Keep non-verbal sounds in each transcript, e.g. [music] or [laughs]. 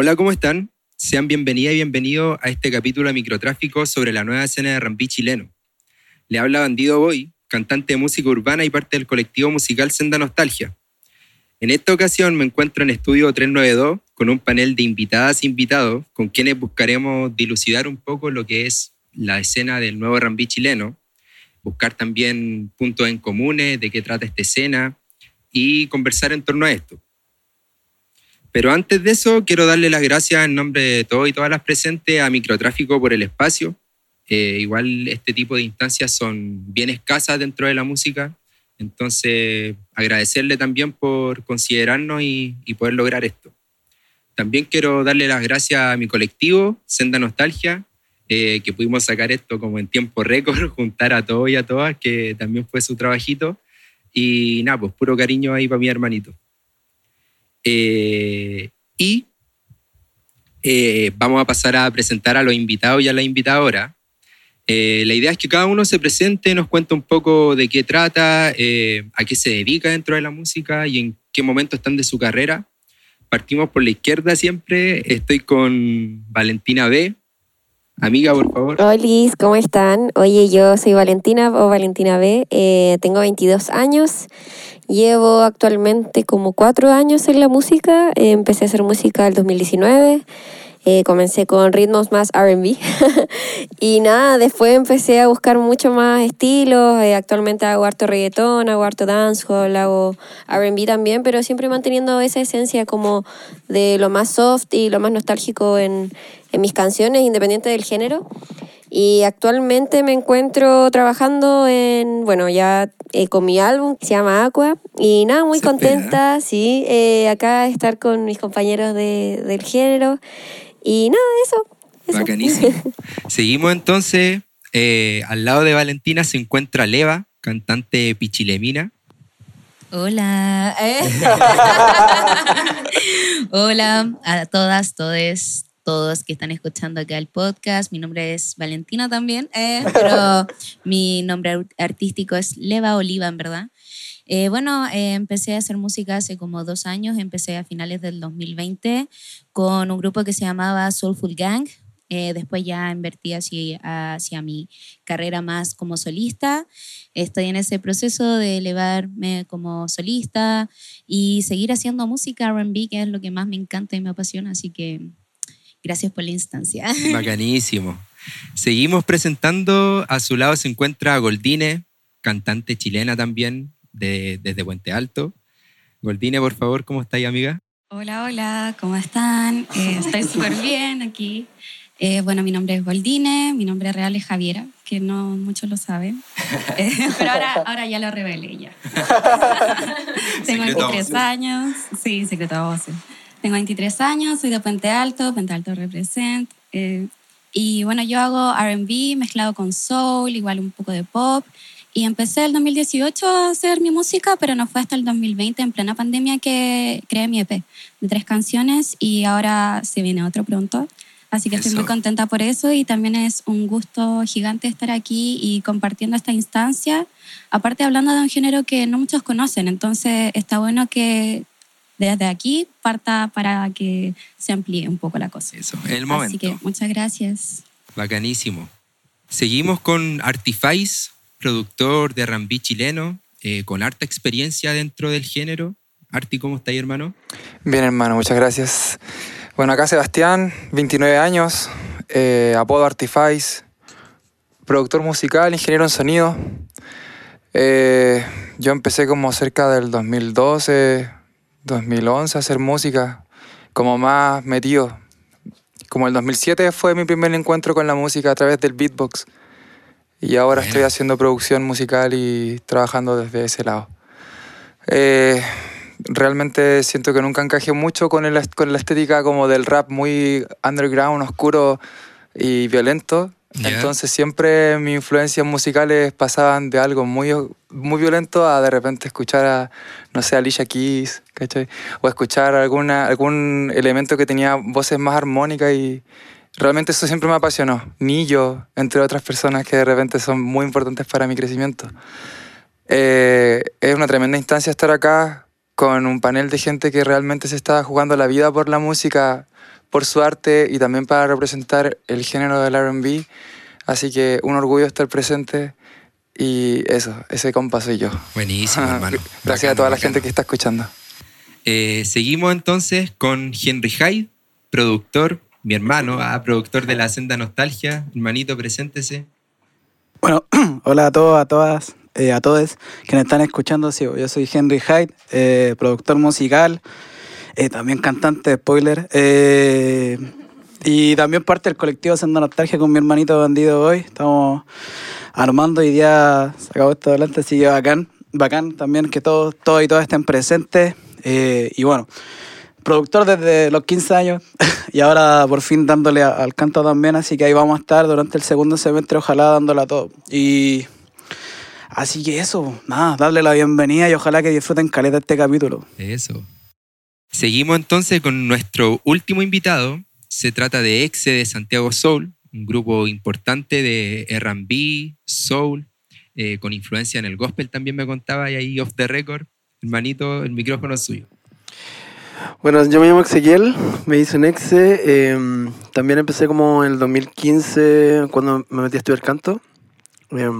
Hola, ¿cómo están? Sean bienvenidas y bienvenidos a este capítulo de microtráfico sobre la nueva escena de Rambí chileno. Le habla Bandido Boy, cantante de música urbana y parte del colectivo musical Senda Nostalgia. En esta ocasión me encuentro en Estudio 392 con un panel de invitadas e invitados con quienes buscaremos dilucidar un poco lo que es la escena del nuevo Rambí chileno, buscar también puntos en comunes de qué trata esta escena y conversar en torno a esto. Pero antes de eso, quiero darle las gracias en nombre de todos y todas las presentes a Microtráfico por el espacio. Eh, igual este tipo de instancias son bien escasas dentro de la música, entonces agradecerle también por considerarnos y, poder lograr esto. También quiero darle las gracias a mi colectivo, Senda Nostalgia, eh, que pudimos sacar esto como en tiempo récord, [laughs] juntar a todos y a todas, que también fue su trabajito. Y nada, pues puro cariño ahí para mi hermanito. Eh, y eh, vamos a pasar a presentar a los invitados y a la invitadora. Eh, la idea es que cada uno se presente, nos cuente un poco de qué trata, a qué se dedica dentro de la música y en qué momento están de su carrera. Partimos por la izquierda siempre. Estoy con Valentina B. Amiga, por favor. Hola, ¿cómo están? Oye, yo soy Valentina o Valentina B. tengo 22 años Llevo actualmente como cuatro años en la música. Eh, empecé a hacer música el 2019. Eh, comencé con ritmos más RB. [laughs] y nada, después empecé a buscar mucho más estilos. Eh, actualmente hago harto reggaetón, hago harto dancehall, hago RB también, pero siempre manteniendo esa esencia como de lo más soft y lo más nostálgico en, en mis canciones, independiente del género. Y actualmente me encuentro trabajando en, bueno, ya eh, con mi álbum que se llama Aqua. Y nada, muy contenta, sí, eh, acá estar con mis compañeros de, del género. Y nada, eso. eso. Bacanísimo. [laughs] Seguimos entonces. Eh, al lado de Valentina se encuentra Leva, cantante pichilemina. Hola. [laughs] Hola a todas, todes, todos que están escuchando acá el podcast. Mi nombre es Valentina también, eh, pero [laughs] mi nombre artístico es Leva Oliva, en verdad. Eh, bueno, eh, empecé a hacer música hace como dos años, empecé a finales del 2020 con un grupo que se llamaba Soulful Gang. después ya invertí hacia, hacia mi carrera más como solista. Estoy en ese proceso de elevarme como solista y seguir haciendo música RB, que es lo que más me encanta y me apasiona. Así que Gracias por la instancia. [laughs] Bacanísimo. Seguimos presentando. A su lado se encuentra Goldine, cantante chilena también, de, desde Puente Alto. Goldine, por favor, ¿cómo estáis, amiga? Hola, hola, ¿cómo están? Eh, estoy súper bien aquí. Eh, bueno, mi nombre es Goldine, mi nombre real es Javiera, que no muchos lo saben, eh, [laughs] pero ahora, ahora ya lo revelé ya. [laughs] Tengo 23 años, sí, secreto a voces. Tengo 23 años, soy de Puente Alto, Puente Alto represent. Eh, y bueno, yo hago RB mezclado con soul, igual un poco de pop. Y empecé el 2018 a hacer mi música, pero no fue hasta el 2020, en plena pandemia, que creé mi EP de tres canciones y ahora se viene otro pronto. Así que estoy muy contenta por eso y también es un gusto gigante estar aquí y compartiendo esta instancia. Aparte hablando de un género que no muchos conocen, entonces está bueno que desde aquí parta para que se amplíe un poco la cosa. Eso, el momento. Así que muchas gracias. Bacanísimo. Seguimos con Artifice, productor de R&B chileno, eh, con harta experiencia dentro del género. Arti, ¿cómo ahí, hermano? Bien, hermano, muchas gracias. Bueno, acá Sebastián, 29 años, eh, apodo Artifice, productor musical, ingeniero en sonido. Eh, yo empecé como cerca del 2012, 2011 hacer música, como más metido. Como el 2007 fue mi primer encuentro con la música a través del beatbox. Y ahora estoy haciendo producción musical y trabajando desde ese lado. Eh, realmente siento que nunca encajé mucho con, el, con la estética como del rap muy underground, oscuro y violento. Entonces siempre mis influencias musicales pasaban de algo muy, muy violento a de repente escuchar a, no sé, Alicia Keys, ¿cachai? O escuchar alguna, algún elemento que tenía voces más armónicas y realmente eso siempre me apasionó. Nillo, entre otras personas que de repente son muy importantes para mi crecimiento. Eh, es una tremenda instancia estar acá con un panel de gente que realmente se está jugando la vida por la música por su arte y también para representar el género del RB. Así que un orgullo estar presente y eso, ese compa soy yo. Buenísimo, [laughs] hermano. Gracias a toda la gente que está escuchando. Eh, seguimos entonces con Henry Hyde, productor, mi hermano, ah, productor de La Senda Nostalgia. Hermanito, preséntese. Bueno, [clears throat] hola a todos, a todas, eh, a todos quienes están escuchando. Sí, yo soy Henry Hyde, eh, productor musical, eh, también cantante, spoiler. y también parte del colectivo Senda Nostalgia con mi hermanito bandido hoy. Estamos armando y ya acabó esto adelante, así que bacán. Bacán también que todos, todos y todas estén presentes. Y bueno, productor desde los 15 años [laughs] y ahora por fin dándole al canto también, así que ahí vamos a estar durante el segundo semestre, ojalá dándole a todo. Y así que eso, nada, darle la bienvenida y ojalá que disfruten caleta este capítulo. Eso. Seguimos entonces con nuestro último invitado. Se trata de Exe de Santiago Soul, un grupo importante de RB, Soul, eh, con influencia en el gospel también me contaba, y ahí off the record. Hermanito, el micrófono es suyo. Bueno, yo me llamo Ezequiel, me hice un exe. eh, también empecé como en el 2015 cuando me metí a estudiar canto. eh,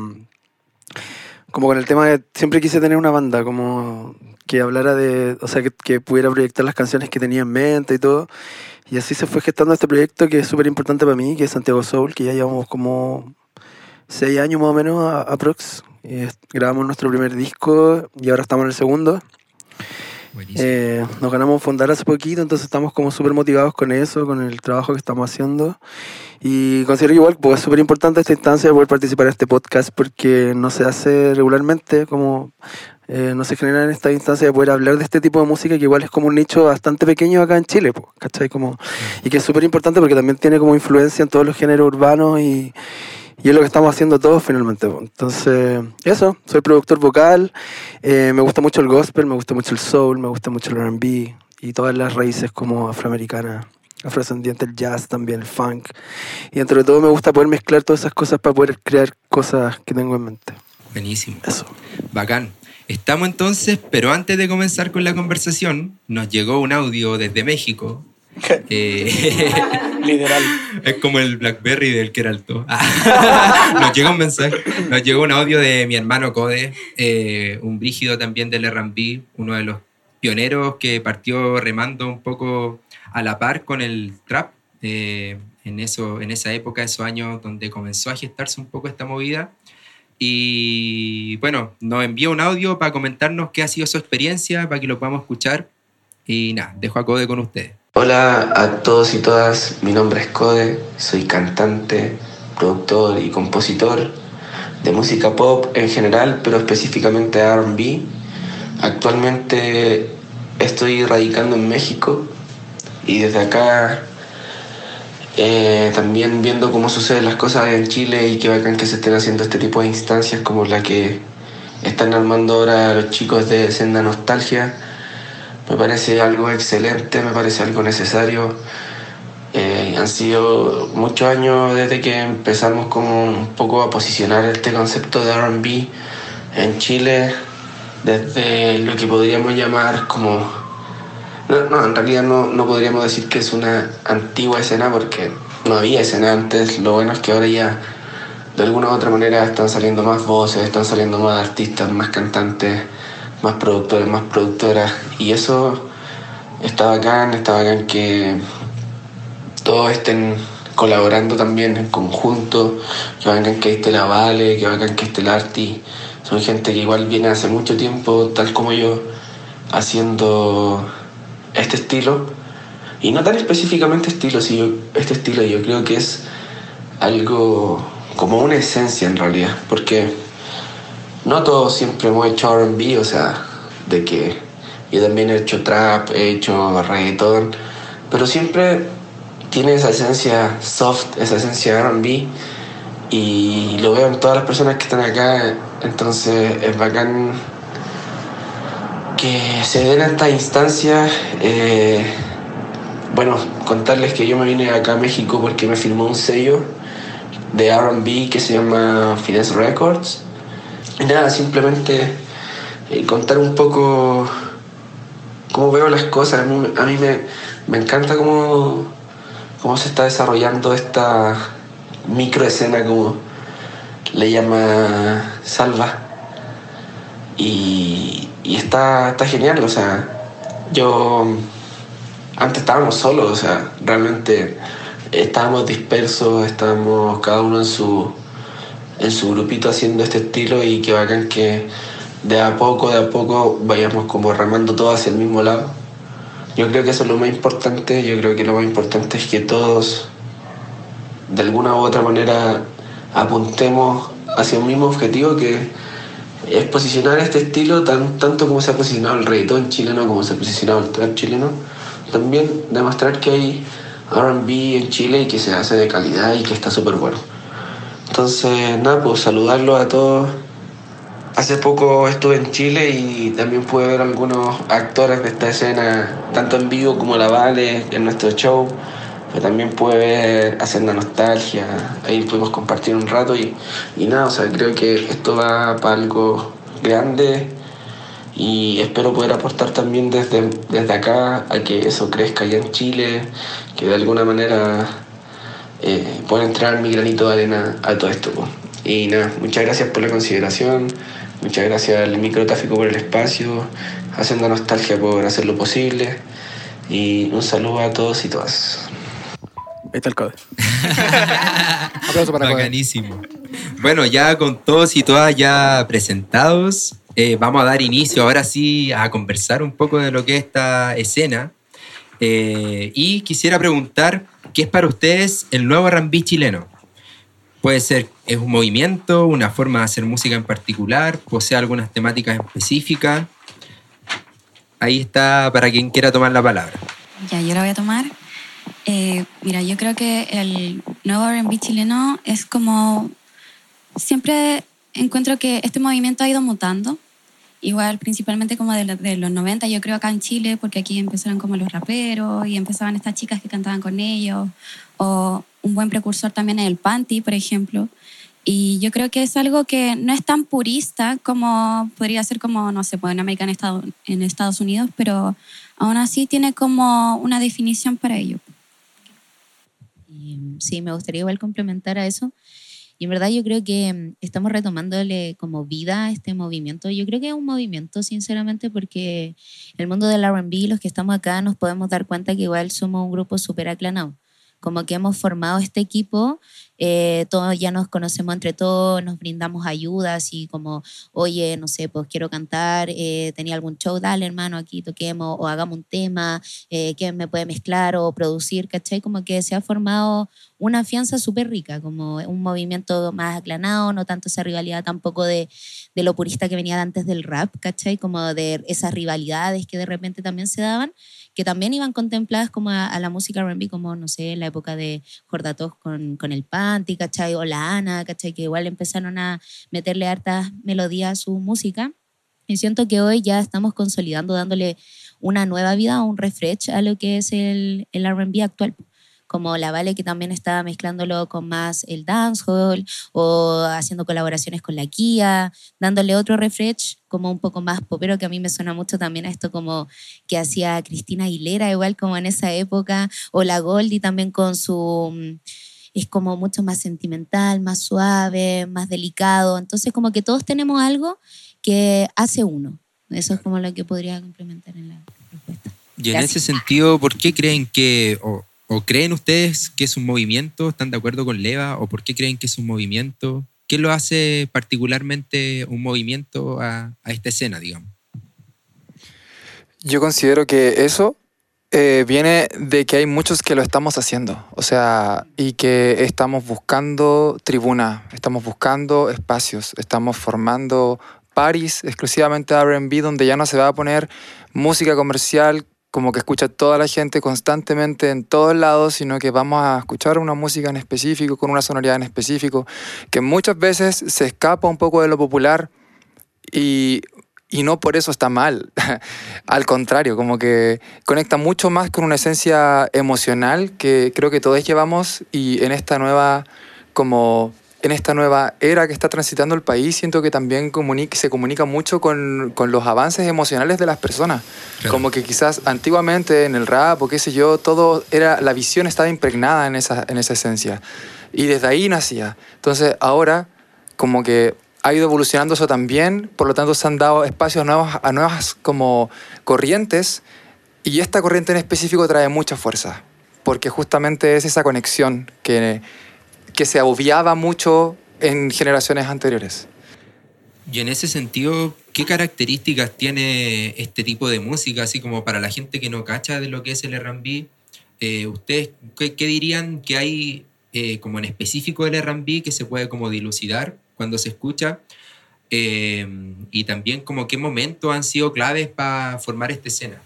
como con el tema de siempre quise tener una banda, como que hablara de, o sea, que, pudiera proyectar las canciones que tenía en mente y todo. Y así se fue gestando este proyecto que es súper importante para mí, que es Santiago Soul, que ya llevamos como seis años más o menos a- aprox. Eh, grabamos nuestro primer disco y ahora estamos en el segundo. Eh, nos ganamos fundar hace poquito, entonces estamos como súper motivados con eso, con el trabajo que estamos haciendo. Y considero igual pues, es súper importante esta instancia de poder participar en este podcast porque no se hace regularmente, como eh, no se genera en esta instancia de poder hablar de este tipo de música que igual es como un nicho bastante pequeño acá en Chile, po, ¿cachai? Como, y que es súper importante porque también tiene como influencia en todos los géneros urbanos y, y es lo que estamos haciendo todos finalmente. Entonces, eso, soy productor vocal, eh, me gusta mucho el gospel, me gusta mucho el soul, me gusta mucho el RB y todas las raíces como afroamericanas, afrodescendiente, el jazz también, el funk. Y entre todo me gusta poder mezclar todas esas cosas para poder crear cosas que tengo en mente. Buenísimo. Eso. Bacán. Estamos entonces, pero antes de comenzar con la conversación, nos llegó un audio desde México. [laughs] Eh, [laughs] Literal. es como el Blackberry del que era alto. nos llegó un mensaje, nos llegó un audio de mi hermano Code, eh, un brígido también del R&B, uno de los pioneros que partió remando un poco a la par con el trap eh, en, eso, en esa época, esos años donde comenzó a gestarse un poco esta movida. Y bueno, nos envió un audio para comentarnos qué ha sido su experiencia, para que lo podamos escuchar. Y nada, dejo a Code con ustedes. Hola a todos y todas, mi nombre es Code, soy cantante, productor y compositor de música pop en general, pero específicamente RB. Actualmente estoy radicando en México y desde acá eh, también viendo cómo suceden las cosas en Chile y qué bacán que se estén haciendo este tipo de instancias como la que están armando ahora los chicos de Senda Nostalgia. Me parece algo excelente, me parece algo necesario. Eh, han sido muchos años desde que empezamos como un poco a posicionar este concepto de RB en Chile, desde lo que podríamos llamar como... No, no, en realidad no, no podríamos decir que es una antigua escena porque no había escena antes, lo bueno es que ahora ya de alguna u otra manera están saliendo más voces, están saliendo más artistas, más cantantes, más productores, más productoras. Y eso está bacán, está bacán que todos estén colaborando también en conjunto, que bacán que esté la Vale, que bacán que esté el Arti. Son gente que igual viene hace mucho tiempo, tal como yo, haciendo este estilo. Y no tan específicamente estilo, sino este estilo yo creo que es algo como una esencia en realidad, porque no todos siempre hemos hecho RB, o sea, de que yo también he hecho trap, he hecho reggaetón, pero siempre tiene esa esencia soft, esa esencia RB, y lo veo en todas las personas que están acá, entonces es bacán que se den estas instancias. eh, bueno, contarles que yo me vine acá a México porque me firmó un sello de RB que se llama Finesse Records. Nada, simplemente eh, contar un poco cómo veo las cosas. A mí, a mí me, me encanta cómo, cómo se está desarrollando esta microescena, como le llama Salva. Y, y está, está genial, o sea, yo antes estábamos solos, o sea, realmente estábamos dispersos, estábamos cada uno en su, en su grupito haciendo este estilo y que bacán que de a poco, de a poco vayamos como remando todo hacia el mismo lado. Yo creo que eso es lo más importante, yo creo que lo más importante es que todos de alguna u otra manera apuntemos hacia un mismo objetivo que es posicionar este estilo tan, tanto como se ha posicionado el reggaetón chileno, como se ha posicionado el trap chileno. También demostrar que hay RB en Chile y que se hace de calidad y que está súper bueno. Entonces, nada, pues saludarlos a todos. Hace poco estuve en Chile y también pude ver algunos actores de esta escena, tanto en vivo como la Vale, en nuestro show. Pero también pude ver Hacienda Nostalgia, ahí pudimos compartir un rato y, y nada, o sea, creo que esto va para algo grande y espero poder aportar también desde, desde acá a que eso crezca allá en Chile, que de alguna manera eh, entrar mi granito de arena a todo esto. po. Y nada, muchas gracias por la consideración, muchas gracias al microtráfico por el espacio, Hacienda Nostalgia por hacerlo posible y un saludo a todos y todas. Ahí está el code. [laughs] Aplauso para Code. Bacanísimo. Bueno, ya con todos y todas ya presentados, eh, vamos a dar inicio ahora sí a conversar un poco de lo que es esta escena. Eh, y quisiera preguntar, ¿qué es para ustedes el nuevo R&B chileno? Puede ser, es un movimiento, una forma de hacer música en particular, posee algunas temáticas específicas. Ahí está para quien quiera tomar la palabra. Ya, yo la voy a tomar. Eh, mira, yo creo que el nuevo R&B chileno es como... Siempre encuentro que este movimiento ha ido mutando. Igual, principalmente como de, de los 90, yo creo acá en Chile, porque aquí empezaron como los raperos y empezaban estas chicas que cantaban con ellos. O un buen precursor también es el Panty, por ejemplo. Y yo creo que es algo que no es tan purista como podría ser como, no sé, pues en América, en Estados, en Estados Unidos, pero aún así tiene como una definición para ello. Mm, sí, me gustaría igual complementar a eso. Y en verdad yo creo que mm, estamos retomándole como vida a este movimiento. Yo creo que es un movimiento, sinceramente, porque el mundo del RB, los que estamos acá, nos podemos dar cuenta que igual somos un grupo súper aclanado. Como que hemos formado este equipo, eh, todos ya nos conocemos entre todos, nos brindamos ayudas y como, oye, no sé, pues quiero cantar, eh, tenía algún show, dale hermano, aquí toquemos o hagamos un tema, eh, ¿quién me puede mezclar o producir? ¿Cachai? Como que se ha formado una fianza súper rica, como un movimiento más aclanado, no tanto esa rivalidad tampoco de, de lo purista que venía antes del rap, ¿cachai? Como de esas rivalidades que de repente también se daban, que también iban contempladas como a, a la música R&B, como, no sé, en la época de Jordatos con, con el Panty, ¿cachai? O la Ana, ¿cachai? Que igual empezaron a meterle hartas melodías a su música. Y siento que hoy ya estamos consolidando, dándole una nueva vida, un refresh a lo que es el, el R&B actual como la Vale que también está mezclándolo con más el dancehall o haciendo colaboraciones con la Kia, dándole otro refresh como un poco más popero que a mí me suena mucho también a esto como que hacía Cristina Aguilera igual como en esa época o la Goldie también con su mm, es como mucho más sentimental, más suave, más delicado, entonces como que todos tenemos algo que hace uno. Eso es como lo que podría complementar en la respuesta. Y en Gracias. ese sentido, ¿por qué creen que, o, o creen ustedes que es un movimiento? ¿Están de acuerdo con Leva? ¿O por qué creen que es un movimiento? ¿Qué lo hace particularmente un movimiento a, a esta escena, digamos? Yo considero que eso eh, viene de que hay muchos que lo estamos haciendo, o sea, y que estamos buscando tribuna, estamos buscando espacios, estamos formando paris exclusivamente de R&B donde ya no se va a poner música comercial como que escucha toda la gente constantemente en todos lados, sino que vamos a escuchar una música en específico, con una sonoridad en específico, que muchas veces se escapa un poco de lo popular y, y no por eso está mal. [laughs] Al contrario, como que conecta mucho más con una esencia emocional que creo que todos llevamos y en esta nueva como en esta nueva era que está transitando el país, siento que también se comunica mucho con, con, los avances emocionales de las personas. Como que quizás antiguamente en el rap o qué sé yo, todo era, la visión estaba impregnada en esa, en esa esencia. Y desde ahí nacía. Entonces ahora como que ha ido evolucionando eso también, por lo tanto se han dado espacios nuevos, a nuevas como corrientes y esta corriente en específico trae mucha fuerza, porque justamente es esa conexión que, que se obviaba mucho en generaciones anteriores. Y en ese sentido, ¿qué características tiene este tipo de música? Así como para la gente que no cacha de lo que es el R&B, eh, ¿ustedes qué, dirían que hay eh, como en específico del R&B que se puede como dilucidar cuando se escucha? Eh, y también como qué momentos han sido claves para formar esta escena.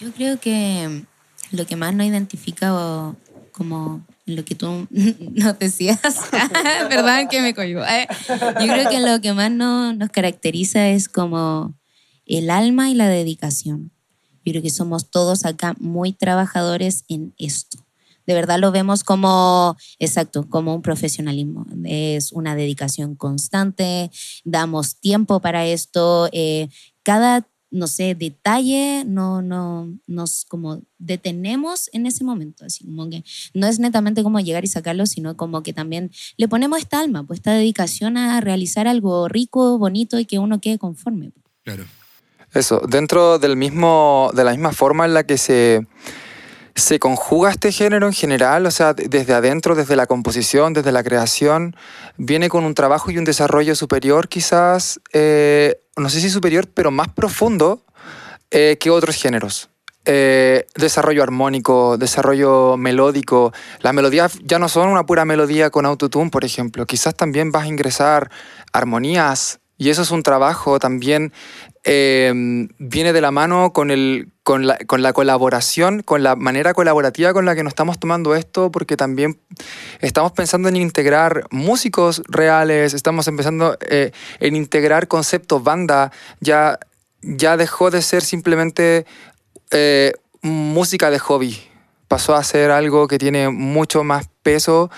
Yo creo que lo que más nos identifica como lo que tú [laughs] nos decías, [laughs] ¿verdad? Que me cohibo. Eh, yo creo que lo que más nos caracteriza es como el alma y la dedicación. Yo creo que somos todos acá muy trabajadores en esto. De verdad lo vemos como, exacto, como un profesionalismo. Es una dedicación constante, damos tiempo para esto. Eh, cada no sé, detalle, no, no, nos como detenemos en ese momento, así como que no es netamente como llegar y sacarlo, sino como que también le ponemos esta alma, pues esta dedicación a realizar algo rico, bonito y que uno quede conforme. Claro. Eso, dentro del mismo, de la misma forma en la que se, se conjuga este género en general, o sea, desde adentro, desde la composición, desde la creación, viene con un trabajo y un desarrollo superior quizás eh, no sé si superior, pero más profundo eh, que otros géneros. Eh, desarrollo armónico, desarrollo melódico. Las melodías ya no son una pura melodía con autotune, por ejemplo. Quizás también vas a ingresar armonías y eso es un trabajo también, eh, viene de la mano con, el, con, la, con la colaboración, con la manera colaborativa con la que nos estamos tomando esto, porque también estamos pensando en integrar músicos reales, estamos empezando eh, en integrar conceptos banda, ya, ya dejó de ser simplemente eh, música de hobby, pasó a ser algo que tiene mucho más peso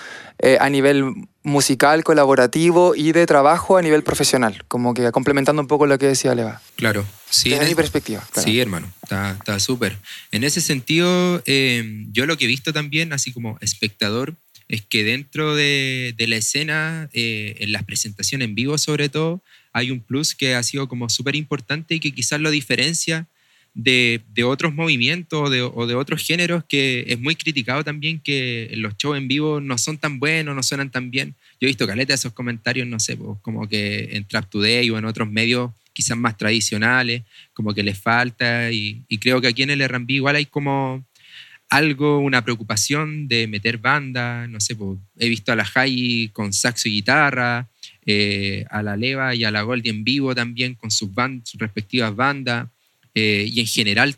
a nivel musical, colaborativo y de trabajo a nivel profesional, como que complementando un poco lo que decía Leva. Claro, sí. Desde mi perspectiva. Sí, hermano, está súper. En ese sentido, eh, yo lo que he visto también, así como espectador, es que dentro de, la escena, eh, en las presentaciones en vivo sobre todo, hay un plus que ha sido como súper importante y que quizás lo diferencia de, otros movimientos o de, otros géneros que es muy criticado también que los shows en vivo no son tan buenos, no suenan tan bien. Yo he visto caleta de esos comentarios, no sé, pues, como que en Trap Today o en otros medios quizás más tradicionales, como que les falta y, creo que aquí en el R&B igual hay como algo, una preocupación de meter banda, no sé, pues, he visto a la Jai con saxo y guitarra, eh, a la Leva y a la Goldie en vivo también con sus, sus respectivas bandas. Eh, y en general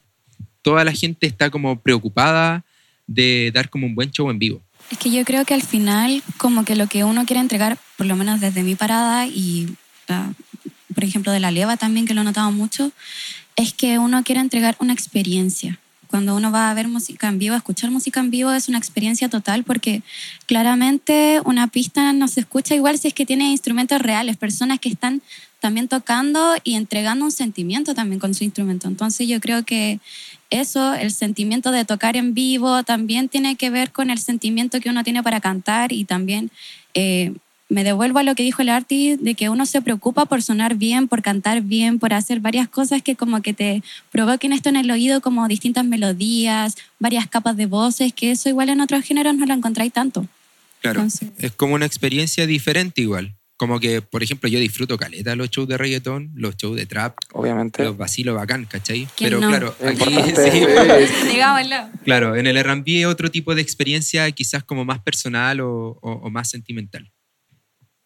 toda la gente está como preocupada de dar como un buen show en vivo. Es que yo creo que al final como que lo que uno quiere entregar, por lo menos desde mi parada y ah, por ejemplo de la leva también que lo he notado mucho, es que uno quiere entregar una experiencia. Cuando uno va a ver música en vivo, a escuchar música en vivo es una experiencia total porque claramente una pista no se escucha igual si es que tiene instrumentos reales, personas que están también tocando y entregando un sentimiento también con su instrumento. Entonces yo creo que eso, el sentimiento de tocar en vivo, también tiene que ver con el sentimiento que uno tiene para cantar y también eh, me devuelvo a lo que dijo el artist, de que uno se preocupa por sonar bien, por cantar bien, por hacer varias cosas que como que te provoquen esto en el oído, como distintas melodías, varias capas de voces, que eso igual en otros géneros no lo encontráis tanto. Claro, es como una experiencia diferente igual. Como que, por ejemplo, yo disfruto caleta los shows de reggaetón, los shows de trap. Obviamente. Los vacilos bacán, ¿cachai? Pero claro, aquí [laughs] sí. Claro, en el R&B otro tipo de experiencia quizás como más personal o, más sentimental.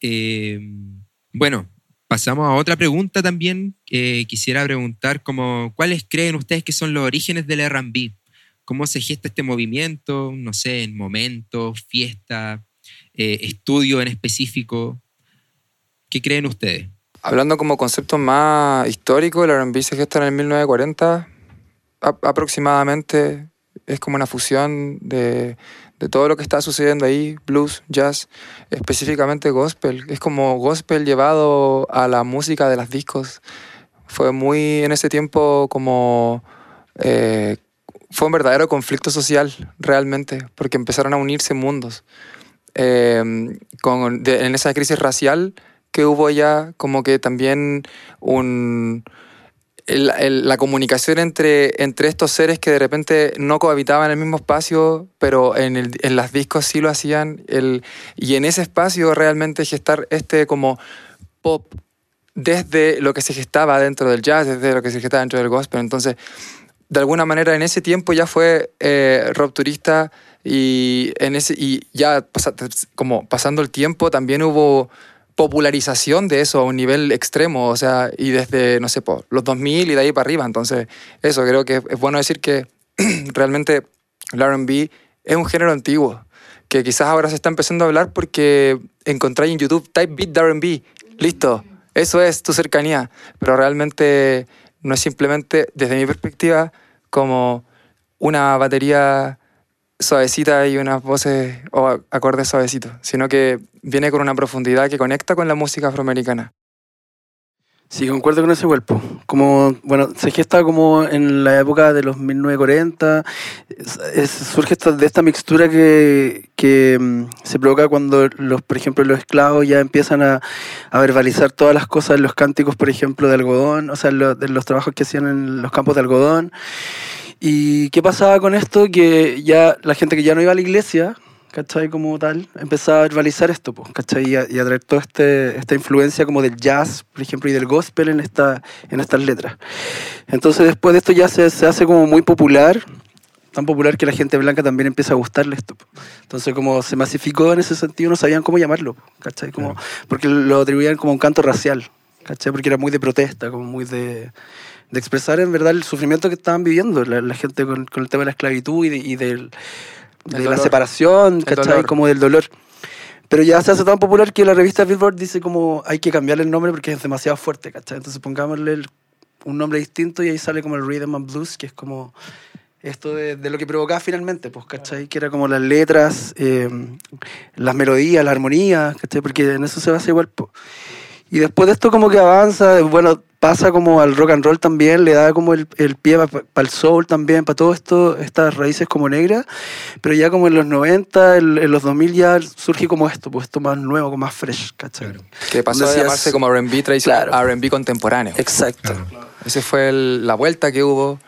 Eh, bueno, pasamos a otra pregunta también. quisiera preguntar como, ¿cuáles creen ustedes que son los orígenes del R&B? ¿Cómo se gesta este movimiento? No sé, en momentos, fiesta, eh, estudio en específico. ¿Qué creen ustedes? Hablando como concepto más histórico, el R&B se gesta en el 1940 aproximadamente es como una fusión de, de todo lo que está sucediendo ahí, blues, jazz, específicamente gospel. Es como gospel llevado a la música de los discos. Fue muy en ese tiempo como... eh, fue un verdadero conflicto social, realmente, porque empezaron a unirse mundos. Eh, con, de- en esa crisis racial que hubo ya, como que también un, el- el- la comunicación entre, entre estos seres que de repente no cohabitaban en el mismo espacio, pero en, el- en las discos sí lo hacían, el, y en ese espacio realmente gestar este como pop desde lo que se gestaba dentro del jazz, desde lo que se gestaba dentro del gospel. Entonces, de alguna manera en ese tiempo ya fue eh, rupturista y, en ese, y ya pasa- como pasando el tiempo también hubo popularización de eso a un nivel extremo, o sea, y desde, no sé, po, los 2000 y de ahí para arriba. Entonces, eso creo que es bueno decir que [clears throat] realmente el RB es un género antiguo, que quizás ahora se está empezando a hablar porque encontráis en YouTube Type Beat de RB, listo, eso es tu cercanía, pero realmente no es simplemente, desde mi perspectiva, como una batería suavecita y unas voces o acordes suavecitos, sino que viene con una profundidad que conecta con la música afroamericana. Sí, concuerdo con ese cuerpo. Como, bueno, se gesta como en la época de los 1940. Es- es- surge esta- de esta mixtura que, que mm, se provoca cuando, los, por ejemplo, los esclavos ya empiezan a, a verbalizar todas las cosas los cánticos, por ejemplo, de algodón, o sea, lo- de los trabajos que hacían en los campos de algodón. ¿Y qué pasaba con esto? Que ya la gente que ya no iba a la iglesia, ¿cachai? Como tal, empezaba a verbalizar esto, pues, ¿cachai? Y a, y a traer toda este, esta influencia como del jazz, por ejemplo, y del gospel en, esta, en estas letras. Entonces después de esto ya se, se hace como muy popular, tan popular que la gente blanca también empieza a gustarle esto. Entonces como se masificó en ese sentido, no sabían cómo llamarlo, ¿cachai? Como, Porque lo atribuían como un canto racial, ¿cachai? Porque era muy de protesta, como muy de, de expresar en verdad el sufrimiento que estaban viviendo la, la gente con, con el tema de la esclavitud y, de, y del- de la separación, ¿cachai? Como del dolor. Pero ya se hace tan popular que la revista Billboard dice como hay que cambiarle el nombre porque es demasiado fuerte, ¿cachai? Entonces pongámosle el- un nombre distinto y ahí sale como el Rhythm and Blues, que es como esto de, de lo que provocaba finalmente, pues, ¿cachai? Que era como las letras, eh, las melodías, la armonía, ¿cachai? Porque en eso se basa igual. Y después de esto como que avanza, bueno, pasa como al rock and roll también, le da como el, el pie para el soul también, para todo esto, estas raíces como negras, pero ya como en los 90, en, en los 2000 ya surge como esto, pues esto más nuevo, como más fresh, ¿cachai? Que pasó a llamarse como R&B tradicional Claro. R&B contemporáneo. Exacto. Esa fue el- la vuelta que hubo.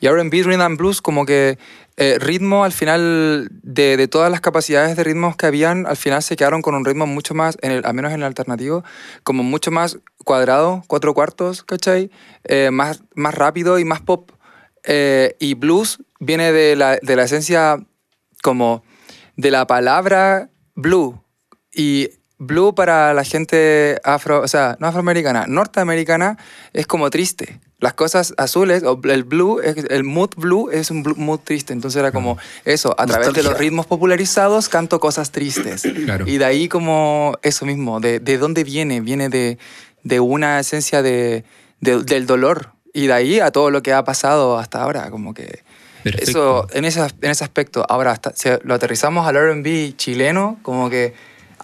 Y R&B, Rhythm and Blues, como que eh, ritmo al final, de, todas las capacidades de ritmos que habían, al final se quedaron con un ritmo mucho más, en el, al menos en el alternativo, como mucho más cuadrado, cuatro cuartos, ¿cachai? Eh, más, más rápido y más pop. Eh, y blues viene de la, de la esencia como de la palabra blue. Y blue para la gente afro, o sea, no afroamericana, norteamericana, es como triste. Las cosas azules, el blue, el mood blue es un blu- mood triste. Entonces era como eso, a través de los ritmos popularizados canto cosas tristes. [clears throat] Claro. Y de ahí como eso mismo, de, de dónde viene, viene de, de una esencia de, de- del dolor. Y de ahí a todo lo que ha pasado hasta ahora, como que... Perfecto. Eso, en ese, en ese aspecto. Ahora, hasta, si lo aterrizamos al RB chileno, como que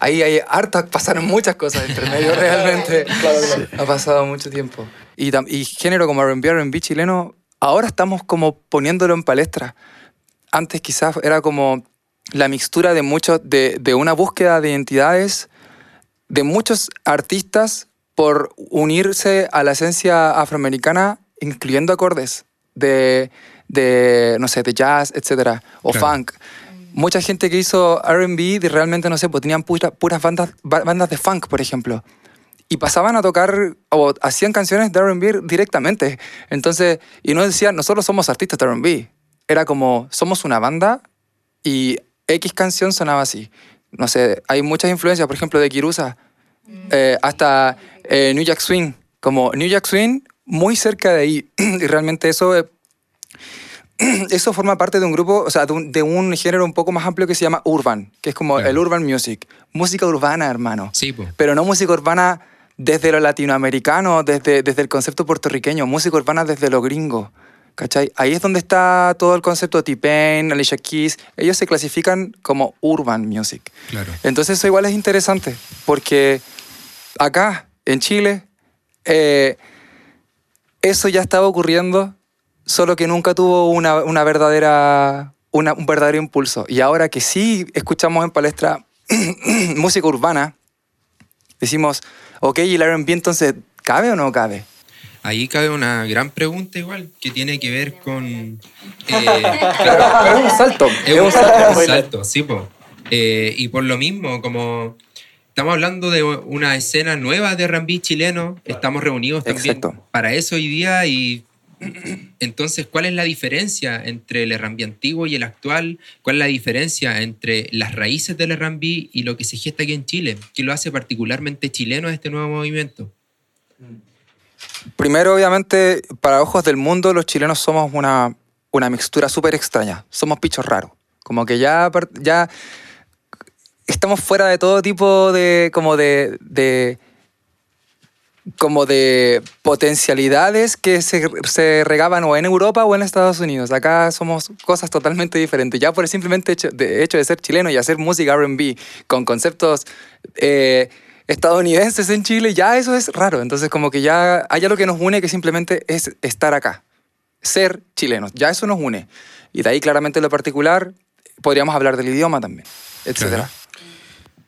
ahí hay hartas, pasaron muchas cosas entre medio [laughs] realmente. Ha pasado mucho tiempo. Y, y género como RB, RB chileno, ahora estamos como poniéndolo en palestra. Antes quizás era como la mixtura de muchos, de, de una búsqueda de identidades de muchos artistas por unirse a la esencia afroamericana, incluyendo acordes de, de no sé, de jazz, etcétera, o Claro. funk. Mucha gente que hizo R&B realmente, no sé, pues tenían pura- puras bandas, ba- bandas de funk, por ejemplo. Y pasaban a tocar o hacían canciones de R&B directamente. Entonces, y no decían, nosotros somos artistas de R&B. Era como, somos una banda y X canción sonaba así. No sé, hay muchas influencias, por ejemplo, de Kirusa, eh, hasta eh, New Jack Swing. Como New Jack Swing, muy cerca de ahí. [clears throat] y realmente eso, eh, [clears throat] eso forma parte de un grupo, o sea, de un, de un género un poco más amplio que se llama urban, que es como Claro. el urban music. Música urbana, hermano. Sí, po. Pero no música urbana desde lo latinoamericano, desde, desde el concepto puertorriqueño, música urbana desde lo gringo. ¿Cachai? Ahí es donde está todo el concepto de T-Pain, Alicia Keys. Ellos se clasifican como urban music. Claro. Entonces eso igual es interesante, porque acá, en Chile, eh, eso ya estaba ocurriendo, solo que nunca tuvo una, una verdadera, una- un verdadero impulso. Y ahora que sí escuchamos en palestra [clears throat] música urbana, decimos, ok, ¿y el R&B entonces cabe o no cabe? Ahí cabe una gran pregunta igual, que tiene que ver con... eh, [laughs] claro, es un salto. Es un salto, un salto, sí, po. Eh, y por lo mismo, como estamos hablando de una escena nueva de R&B chileno, estamos reunidos también Exacto. para eso hoy día y entonces, ¿cuál es la diferencia entre el R&B antiguo y el actual? ¿Cuál es la diferencia entre las raíces del R&B y lo que se gesta aquí en Chile? ¿Qué lo hace particularmente chileno este nuevo movimiento? Primero, obviamente, para ojos del mundo, los chilenos somos una, una mixtura súper extraña. Somos pichos raros. Como que ya, ya estamos fuera de todo tipo de, como de, de como de potencialidades que se, se regaban o en Europa o en Estados Unidos. Acá somos cosas totalmente diferentes. Ya por el simplemente hecho de, hecho de ser chileno y hacer música RB con conceptos eh, estadounidenses en Chile, ya eso es raro. Entonces como que ya hay algo que nos une que simplemente es estar acá, ser chilenos. Ya eso nos une. Y de ahí claramente lo particular, podríamos hablar del idioma también, etcétera.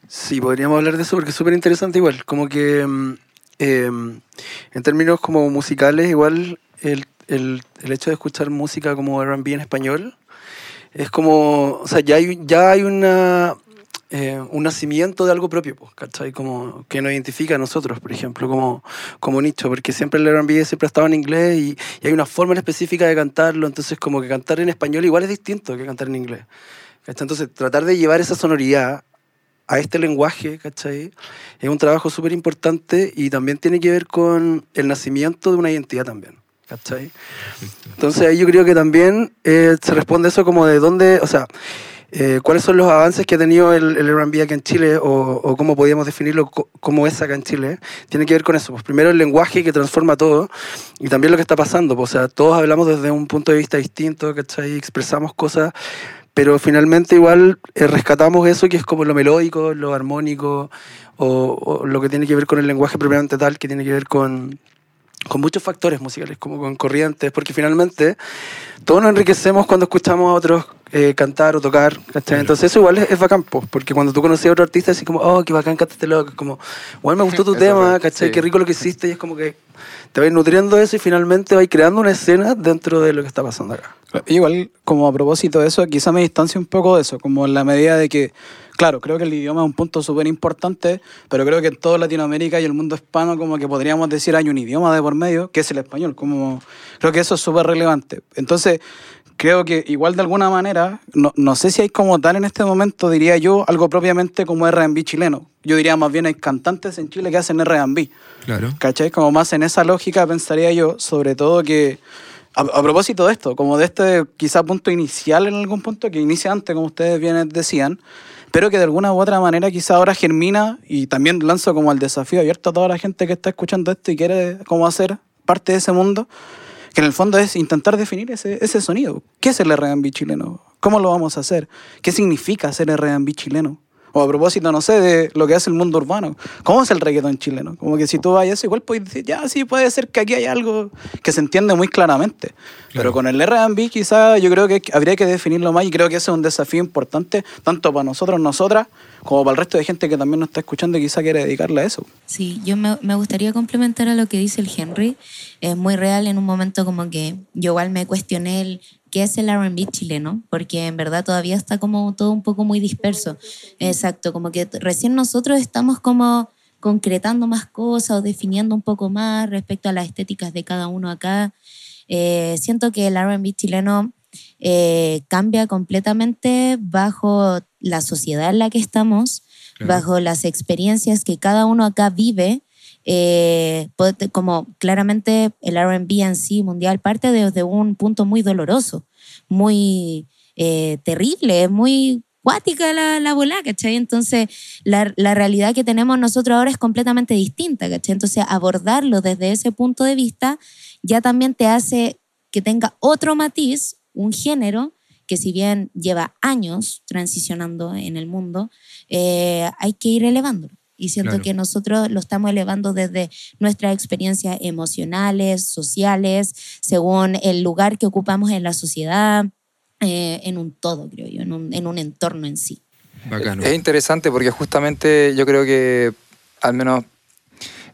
Sí, podríamos hablar de eso porque es súper interesante igual. Como que em, en términos como musicales, igual el, el- el hecho de escuchar música como R&B en español es como, o sea, ya hay, ya hay una, eh, un nacimiento de algo propio, pues, ¿cachai? Como que nos identifica a nosotros, por ejemplo, como, como nicho, porque siempre el R&B siempre ha estado en inglés y, y hay una forma específica de cantarlo, entonces como que cantar en español igual es distinto que cantar en inglés. ¿cachai? Entonces tratar de llevar esa sonoridad a este lenguaje, ¿cachai? Es un trabajo súper importante y también tiene que ver con el nacimiento de una identidad también, ¿cachai? Entonces ahí yo creo que también eh, se responde eso como de dónde, o sea, eh, cuáles son los avances que ha tenido el, el R&B acá en Chile o, o cómo podríamos definirlo co- cómo es acá en Chile, tiene que ver con eso. Pues primero el lenguaje que transforma todo y también lo que está pasando. pues, o sea, todos hablamos desde un punto de vista distinto, ¿cachai? Expresamos cosas, pero finalmente igual eh, rescatamos eso que es como lo melódico, lo armónico o, o lo que tiene que ver con el lenguaje propiamente tal, que tiene que ver con, con muchos factores musicales, como con corrientes, porque finalmente todos nos enriquecemos cuando escuchamos a otros eh, cantar o tocar, ¿cachai? Entonces eso igual es, es bacán, po, porque cuando tú conoces a otro artista, así como, oh, qué bacán cantaste loco, es como, igual me gustó tu [laughs] tema, ¿cachai? sí. Qué rico lo que hiciste, y es como que te vas nutriendo eso y finalmente vas creando una escena dentro de lo que está pasando acá. Igual, como a propósito de eso, quizá me distancio un poco de eso, como en la medida de que, claro, creo que el idioma es un punto súper importante, pero creo que en toda Latinoamérica y el mundo hispano como que podríamos decir hay un idioma de por medio, que es el español, como creo que eso es súper relevante. Entonces, creo que igual de alguna manera, no, no sé si hay como tal en este momento, diría yo, algo propiamente como R&B chileno. Yo diría más bien hay cantantes en Chile que hacen R&B. Claro. ¿Cachai? Como más en esa lógica pensaría yo, sobre todo que, a, a propósito de esto, como de este quizá punto inicial en algún punto, que inicia antes, como ustedes bien decían, pero que de alguna u otra manera quizá ahora germina y también lanzo como el desafío abierto a toda la gente que está escuchando esto y quiere como hacer parte de ese mundo, que en el fondo es intentar definir ese, ese sonido. ¿Qué es el R&B chileno? ¿Cómo lo vamos a hacer? ¿Qué significa ser R&B chileno? O a propósito, no sé, de lo que hace el mundo urbano. ¿Cómo es el reggaetón chileno? Como que si tú vas a eso, igual puedes decir, ya, sí, puede ser que aquí hay algo que se entiende muy claramente. Pero con el R&B quizá yo creo que habría que definirlo más y creo que ese es un desafío importante, tanto para nosotros, nosotras, como para el resto de gente que también nos está escuchando y quizá quiere dedicarle a eso. Sí, yo me, me gustaría complementar a lo que dice el Henry. Es muy real en un momento como que yo igual me cuestioné el qué es el R&B chileno, porque en verdad todavía está como todo un poco muy disperso. Exacto, como que recién nosotros estamos como concretando más cosas o definiendo un poco más respecto a las estéticas de cada uno acá. Eh, siento que el R&B chileno eh, cambia completamente bajo la sociedad en la que estamos, Claro. bajo las experiencias que cada uno acá vive. eh, como claramente el RB en sí mundial parte desde un punto muy doloroso, muy eh, terrible, muy cuática la, la bola, ¿cachai? Entonces, la, la realidad que tenemos nosotros ahora es completamente distinta, ¿cachai? Entonces, abordarlo desde ese punto de vista ya también te hace que tenga otro matiz, un género que si bien lleva años transicionando en el mundo, eh, hay que ir elevándolo. Y siento Claro. que nosotros lo estamos elevando desde nuestras experiencias emocionales, sociales, según el lugar que ocupamos en la sociedad, eh, en un todo, creo yo, en un, en un entorno en sí. Bacano. Es interesante porque justamente yo creo que, al menos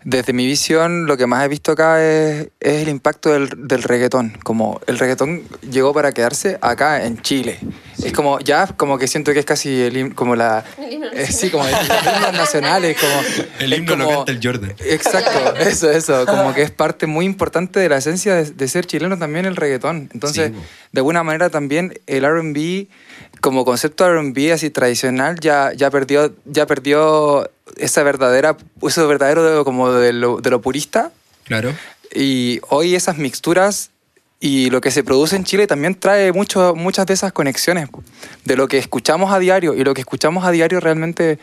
desde mi visión, lo que más he visto acá es, es el impacto del, del reggaetón. Como el reggaetón llegó para quedarse acá en Chile. Es como, ya como que siento que es casi el, como la... eh, sí, como el, el himno nacional, es como... El es himno lo como- canta el Jordan. Exacto, eso, eso, como que es parte muy importante de la esencia de, de ser chileno también el reggaetón. Entonces, Sí, de alguna manera también el R&B como concepto R&B así tradicional ya, ya perdió ya perdió esa verdadera eso verdadero de, como de lo, de lo purista Claro. y hoy esas mixturas y lo que se produce en Chile también trae mucho, muchas de esas conexiones de lo que escuchamos a diario y lo que escuchamos a diario realmente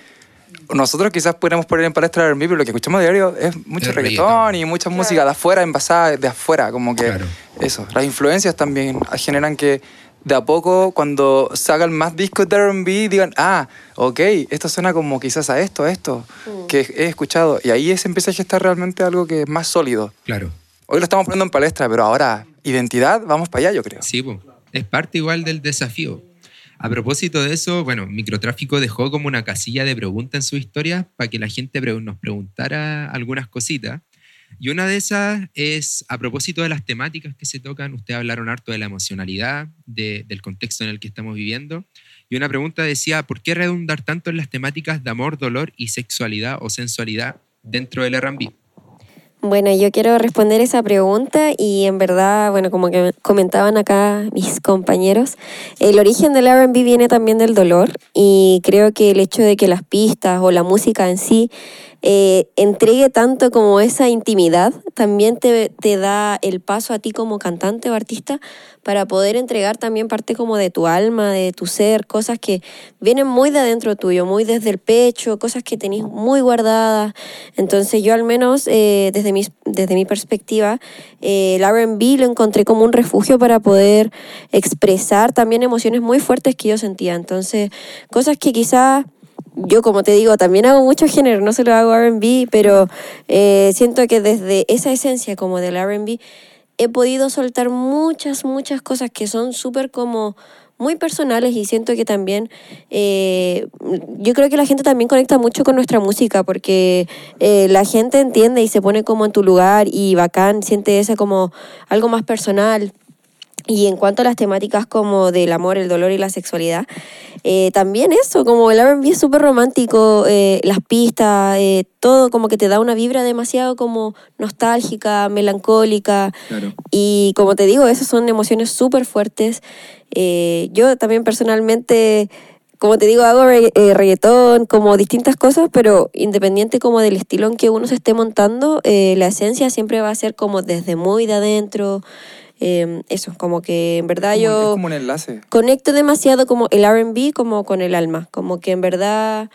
nosotros quizás podemos poner en palestra R&B pero lo que escuchamos a diario es mucho reggaetón, reggaetón. y mucha música de afuera envasada de afuera como que Claro. eso las influencias también generan que de a poco cuando salgan más discos de R&B digan ah ok esto suena como quizás a esto a esto que he escuchado y ahí se empieza a gestar realmente algo que es más sólido Claro. Hoy lo estamos poniendo en palestra, pero ahora, identidad, vamos para allá, yo creo. Sí, es parte igual del desafío. A propósito de eso, bueno, Microtráfico dejó como una casilla de preguntas en su historia para que la gente pre- nos preguntara algunas cositas. Y una de esas es a propósito de las temáticas que se tocan. Ustedes hablaron harto de la emocionalidad, de- del contexto en el que estamos viviendo. Y una pregunta decía, ¿por qué redundar tanto en las temáticas de amor, dolor y sexualidad o sensualidad dentro del R&B? Bueno, yo quiero responder esa pregunta y en verdad, bueno, como que comentaban acá mis compañeros, el origen del RB viene también del dolor y creo que el hecho de que las pistas o la música en sí eh, entregue tanto como esa intimidad, también te, da el paso a ti como cantante o artista para poder entregar también parte como de tu alma, de tu ser, cosas que vienen muy de adentro tuyo, muy desde el pecho, cosas que tenés muy guardadas. Entonces yo al menos eh, desde, mi, desde mi perspectiva, eh, el RB lo encontré como un refugio para poder expresar también emociones muy fuertes que yo sentía. Entonces cosas que quizás yo, como te digo, también hago mucho género, no solo hago RB, pero eh, siento que desde esa esencia como del RB he podido soltar muchas, muchas cosas que son súper como muy personales y siento que también eh, yo creo que la gente también conecta mucho con nuestra música porque eh, la gente entiende y se pone como en tu lugar y bacán, siente esa como algo más personal. Y en cuanto a las temáticas como del amor, el dolor y la sexualidad, eh, también eso, como el R&B es súper romántico, eh, las pistas, eh, todo como que te da una vibra demasiado como nostálgica, melancólica. Claro. Y como te digo, esas son emociones súper fuertes. Eh, yo también personalmente, como te digo, hago regga- eh, reggaetón, como distintas cosas, pero independiente como del estilo en que uno se esté montando, eh, la esencia siempre va a ser como desde muy de adentro. Eh, eso, como que en verdad yo como un enlace. conecto demasiado como el RB como con el alma, como que en verdad,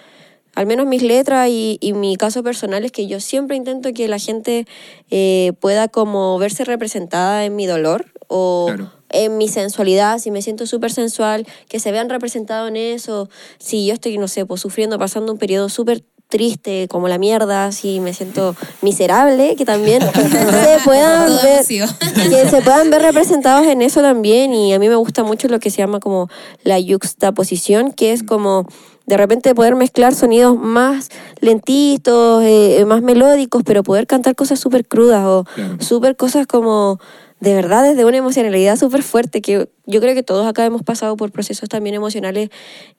al menos mis letras y, y mi caso personal es que yo siempre intento que la gente eh, pueda como verse representada en mi dolor o Claro. en mi sensualidad, si me siento súper sensual, que se vean representados en eso, si yo estoy, no sé, pues sufriendo, pasando un periodo súper triste, como la mierda, si me siento miserable, que también se puedan ver, que se puedan ver representados en eso también y a mí me gusta mucho lo que se llama como la yuxtaposición, que es como de repente poder mezclar sonidos más lentitos, eh, más melódicos, pero poder cantar cosas súper crudas o Claro. súper cosas como de verdad desde una emocionalidad súper fuerte, que yo creo que todos acá hemos pasado por procesos también emocionales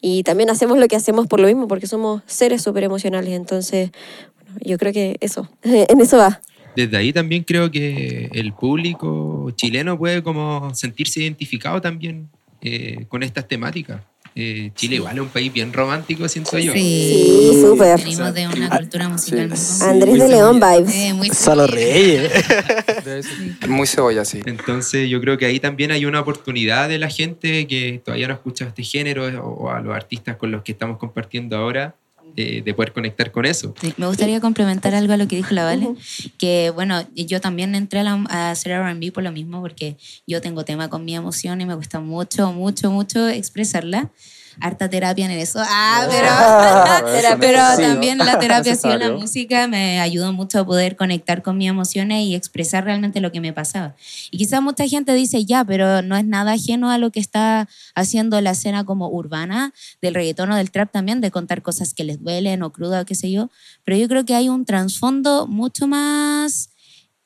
y también hacemos lo que hacemos por lo mismo, porque somos seres súper emocionales, entonces bueno, yo creo que eso, [laughs] en eso va. Desde ahí también creo que el público chileno puede como sentirse identificado también eh, con estas temáticas. Eh, Chile igual es un país bien romántico, siento yo. Sí, súper. Venimos de una cultura musical muy Andrés muy de León vibes. Eh, muy [laughs] Salo Reyes. [laughs] Muy cebolla, sí. Entonces yo creo que ahí también hay una oportunidad de la gente que todavía no escucha este género o a los artistas con los que estamos compartiendo ahora eh, de poder conectar con eso. Sí, me gustaría complementar algo a lo que dijo la Vale, que bueno, yo también entré a, la- a hacer R&B por lo mismo, porque yo tengo tema con mi emoción y me cuesta mucho, mucho, mucho expresarla. Harta terapia en eso. Ah, pero, [laughs] pero Sí, ¿no? también la [laughs] terapia ha sido la música, me ayudó mucho a poder conectar con mis emociones y expresar realmente lo que me pasaba. Y quizás mucha gente dice, ya, pero no es nada ajeno a lo que está haciendo la escena como urbana, del reggaetón o del trap también, de contar cosas que les duelen o crudas o qué sé yo. Pero yo creo que hay un trasfondo mucho más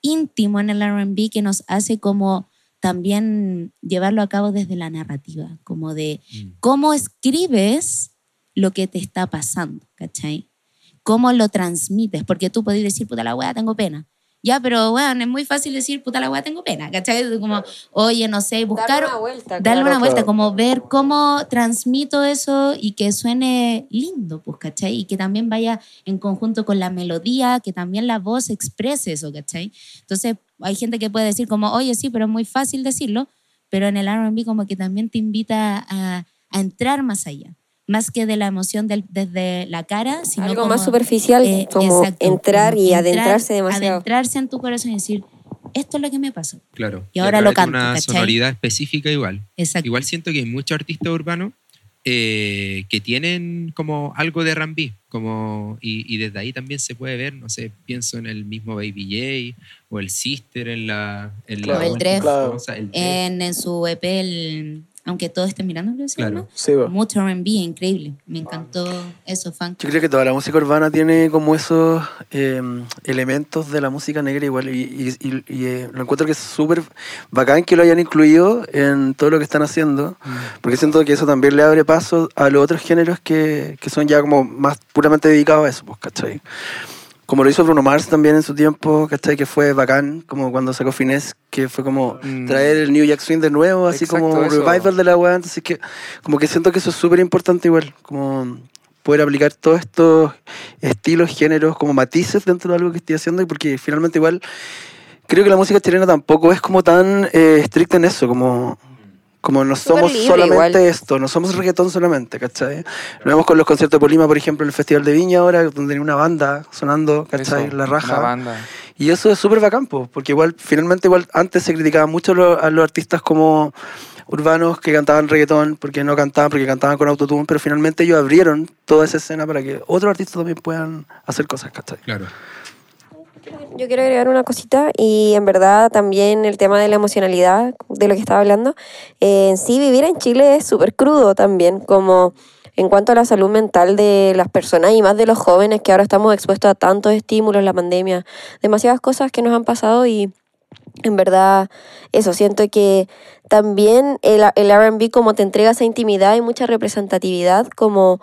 íntimo en el RB que nos hace como también llevarlo a cabo desde la narrativa, como de cómo escribes lo que te está pasando, ¿cachai? ¿Cómo lo transmites? Porque tú podés decir, puta la weá, tengo pena. Ya, pero bueno, es muy fácil decir, puta la weá, tengo pena, ¿cachai? Como, oye, no sé, buscar... Darle una vuelta. Darle claro. una vuelta, claro. como ver cómo transmito eso y que suene lindo, pues, ¿cachai? Y que también vaya en conjunto con la melodía, que también la voz exprese eso, ¿cachai? Entonces, hay gente que puede decir como, oye, sí, pero es muy fácil decirlo, pero en el R&B como que también te invita a, a entrar más allá, más que de la emoción del- desde la cara, sino Algo como, más superficial, eh, como exacto, entrar como y entrar- adentrarse demasiado. Adentrarse en tu corazón y decir, esto es lo que me pasó. Claro. Y ahora lo canto, Una ¿cachai? sonoridad específica igual. Exacto. Igual siento que hay muchos artistas urbanos eh, que tienen como algo de R&B, como y, y desde ahí también se puede ver, no sé, pienso en el mismo Baby J o el Sister en la, en la O el Dref. Claro. cosa, el Dref. En, en su EP, el, aunque todo esté mirando, creo Claro. llama. Sí. Mucho R&B, increíble. Me encantó eso, funk. Yo creo que toda la música urbana tiene como esos eh, elementos de la música negra igual y, y- y- y, eh, lo encuentro que es súper bacán que lo hayan incluido en todo lo que están haciendo, porque siento que eso también le abre paso a los otros géneros que, que son ya como más puramente dedicados a eso, pues, ¿cachai? Como lo hizo Bruno Mars también en su tiempo, ¿cachai? Que fue bacán, como cuando sacó Finesse, que fue como Mm. traer el New Jack Swing de nuevo, así Exacto, como un revival de la weá. Entonces, que, como que siento que eso es súper importante igual, como poder aplicar todos estos estilos, géneros, como matices dentro de algo que estoy haciendo, y porque finalmente igual creo que la música chilena tampoco es como tan eh, estricta en eso, como, como no Súper somos solamente igual. esto, no somos reggaetón solamente, ¿cachai? Lo vemos con los conciertos de Polima, por ejemplo, en el Festival de Viña ahora, donde tenía una banda sonando, ¿cachai? Eso, la raja. Banda. Y eso es súper bacán, po, porque igual, finalmente, igual antes se criticaba mucho a los, a los artistas como urbanos que cantaban reggaetón, porque no cantaban, porque cantaban con autotune, pero finalmente ellos abrieron toda esa escena para que otros artistas también puedan hacer cosas, ¿cachai? Claro. Yo quiero agregar una cosita y en verdad también el tema de la emocionalidad de lo que estaba hablando. Eh, en sí, vivir en Chile es súper crudo también, como en cuanto a la salud mental de las personas y más de los jóvenes que ahora estamos expuestos a tantos estímulos, la pandemia, demasiadas cosas que nos han pasado y en verdad eso, siento que también el, el RB como te entrega esa intimidad y mucha representatividad como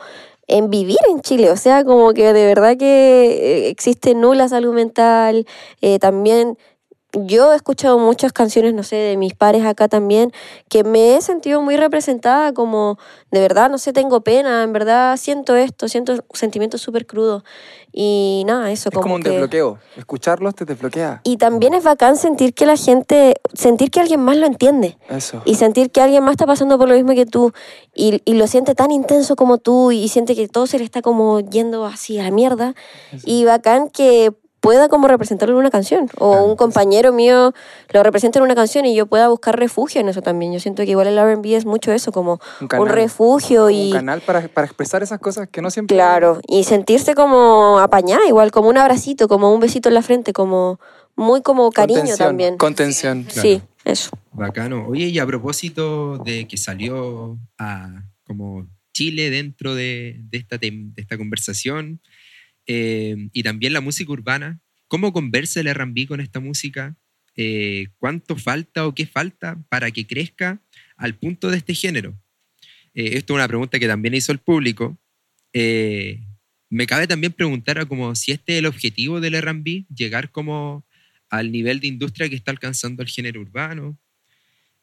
en vivir en Chile, o sea, como que de verdad que eh, existe nula salud mental, eh, también yo he escuchado muchas canciones, no sé, de mis pares acá también, que me he sentido muy representada, como de verdad, no sé, tengo pena, en verdad siento esto, siento sentimientos súper crudos. Y nada, eso Es como un que... desbloqueo. Escucharlos te desbloquea. Y también es bacán sentir que la gente, sentir que alguien más lo entiende. Eso. Y sentir que alguien más está pasando por lo mismo que tú y, y lo siente tan intenso como tú y siente que todo se le está como yendo así a la mierda. Y bacán que pueda como representarlo en una canción o Claro. un compañero mío lo representa en una canción y yo pueda buscar refugio en eso también. Yo siento que igual el R&B es mucho eso, como Un un, canal. refugio Un y... canal para, para expresar esas cosas que no siempre. Claro, y sentirse como apañada, igual como un abracito, como un besito en la frente, como muy como cariño Contención, también. Contención. Sí, eso. Bacano. Oye, y a propósito de que salió a como Chile dentro de, de esta, de esta conversación eh, y también la música urbana, ¿cómo conversa el R&B con esta música? Eh, ¿Cuánto falta o qué falta para que crezca al punto de este género? Eh, esto es una pregunta que también hizo el público. Me cabe también preguntar a si este es el objetivo del R&B, llegar como al nivel de industria que está alcanzando el género urbano,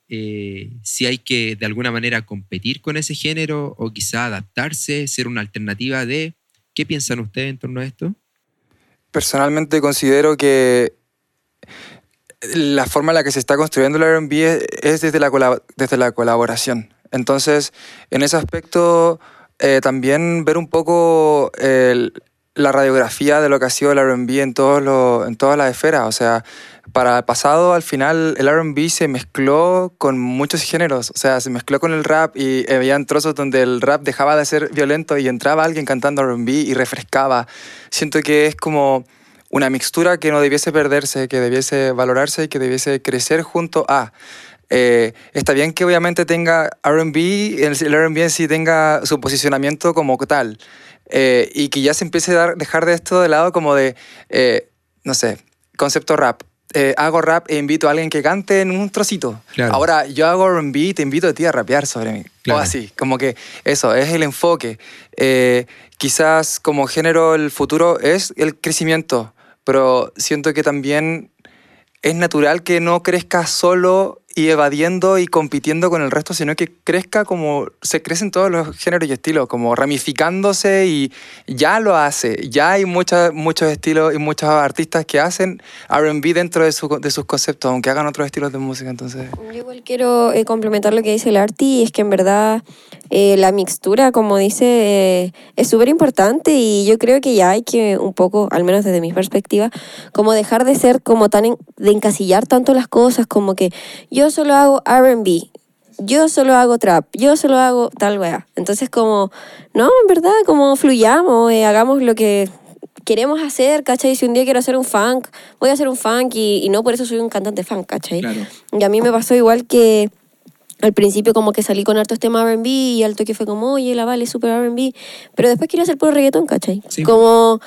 si hay que de alguna manera competir con ese género o quizá adaptarse, ser una alternativa de... ¿Qué piensan ustedes en torno a esto? Personalmente considero que la forma en la que se está construyendo el R&B es, es desde, la desde la colaboración. Entonces, en ese aspecto, eh, también ver un poco el- la radiografía de lo que ha sido el RB en, los- en todas las esferas. O sea, para el pasado, al final, el RB se mezcló con muchos géneros. O sea, se mezcló con el rap y había trozos donde el rap dejaba de ser violento y entraba alguien cantando RB y refrescaba. Siento que es como una mixtura que no debiese perderse, que debiese valorarse y que debiese crecer junto a. Eh, está bien que obviamente tenga RB, el RB en sí tenga su posicionamiento como tal, eh, y que ya se empiece a dar- dejar de esto de lado como de, eh, no sé, concepto rap. Eh, hago rap e invito a alguien que cante en un trocito. Claro. Ahora yo hago RB y te invito a ti a rapear sobre mí. Claro. O así, como que eso, es el enfoque. Quizás como género el futuro es el crecimiento, pero siento que también es natural que no crezca solo y evadiendo y compitiendo con el resto, sino que crezca como se crecen todos los géneros y estilos, como ramificándose y ya lo hace. Ya hay muchas, muchos estilos y muchos artistas que hacen RB dentro de, su- de sus conceptos, aunque hagan otros estilos de música. Entonces, Yo igual quiero eh, complementar lo que dice el Arti, es que en verdad eh, la mixtura, como dice, eh, es súper importante y yo creo que ya hay que un poco, al menos desde mi perspectiva, como dejar de ser como tan, en- de encasillar tanto las cosas, como que yo solo hago RB, yo solo hago trap, yo solo hago tal wea. Entonces como, no, en verdad, como fluyamos, eh, hagamos lo que queremos hacer, ¿cachai? Si un día quiero hacer un funk, voy a hacer un funk y, y no por eso soy un cantante funk, ¿cachai? Claro. Y a mí me pasó igual que al principio como que salí con hartos temas R&B y al toque fue como, oye, la Vale es súper R&B, pero después quería hacer puro reggaetón, ¿cachai? Sí. Como,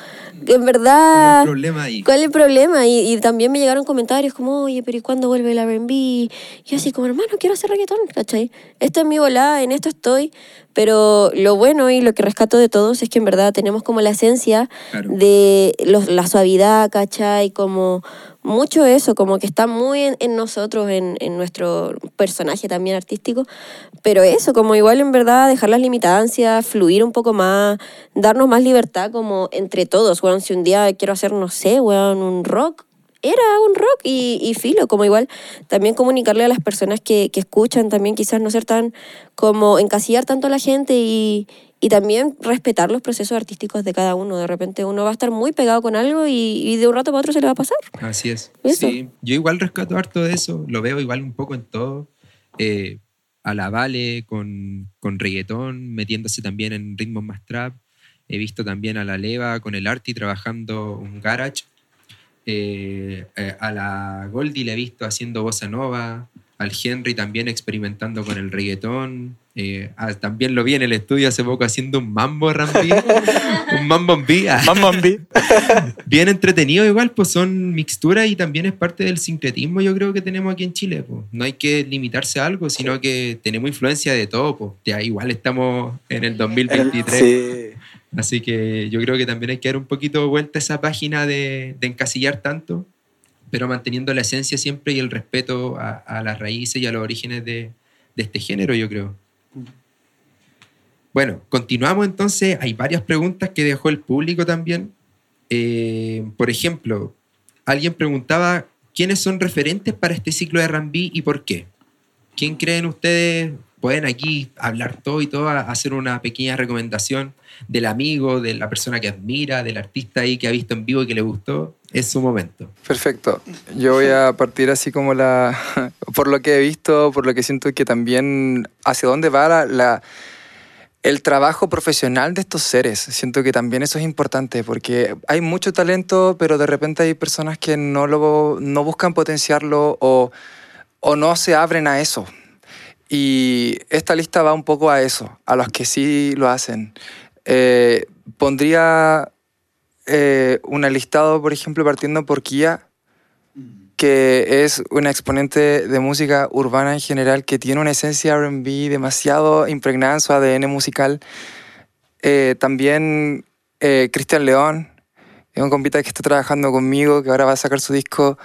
que en ¿Cuál es verdad... el problema ahí? ¿Cuál es el problema? Y, y también me llegaron comentarios como, oye, pero ¿y cuándo vuelve el R&B? Y yo así como, hermano, quiero hacer reggaetón, ¿cachai? Esto es mi volada, en esto estoy, pero lo bueno y lo que rescato de todos es que en verdad tenemos como la esencia Claro. de los- la suavidad, ¿cachai? Como mucho eso, como que está muy en, en nosotros, en, en nuestro personaje también artístico, pero eso, como igual en verdad dejar las limitancias, fluir un poco más, darnos más libertad como entre todos, weón, si un día quiero hacer, no sé, weón, un rock, era un rock y, y filo, como igual también comunicarle a las personas que, que escuchan, también quizás no ser tan como encasillar tanto a la gente y, y también respetar los procesos artísticos de cada uno. De repente uno va a estar muy pegado con algo y, y de un rato para otro se le va a pasar. Así es. Eso. Sí, yo igual rescato harto de eso, lo veo igual un poco en todo. Eh, a la Vale con, con reggaetón, metiéndose también en ritmos más trap. He visto también a la Leva con el Arti trabajando un garage. Eh, eh, a la Goldie le he visto haciendo bossa nova. Al Henry también experimentando con el reggaetón. Eh, ah, también lo vi en el estudio hace poco haciendo un mambo R&B. [laughs] un mambo en vía [laughs] bien entretenido igual, pues son mixturas y también es parte del sincretismo yo creo que tenemos aquí en Chile. Pues. No hay que limitarse a algo, sino que tenemos influencia de todo. Pues. Ya igual estamos en el 2023. Sí. Así que yo creo que también hay que dar un poquito vuelta a esa página de, de encasillar tanto, pero manteniendo la esencia siempre y el respeto a, las raíces y a los orígenes de, de este género, yo creo. Bueno, continuamos entonces. Hay varias preguntas que dejó el público también. Eh, por ejemplo, alguien preguntaba quiénes son referentes para este ciclo de R&B y por qué. ¿Quién creen ustedes? Pueden aquí hablar todo y todo, hacer una pequeña recomendación del amigo, de la persona que admira, del artista ahí que ha visto en vivo y que le gustó. Es su momento. Perfecto. Yo voy a partir así como la... [laughs] por lo que he visto, por lo que siento que también hacia dónde va la- el trabajo profesional de estos seres. Siento que también eso es importante porque hay mucho talento, pero de repente hay personas que no, lo, no buscan potenciarlo o, o no se abren a eso. Y esta lista va un poco a eso, a los que sí lo hacen. Eh, pondría eh, un listado, por ejemplo, partiendo por Kia, que es una exponente de música urbana en general, que tiene una esencia RB demasiado impregnada en su ADN musical. Eh, también eh, Cristian León, es un compita que está trabajando conmigo, que ahora va a sacar su disco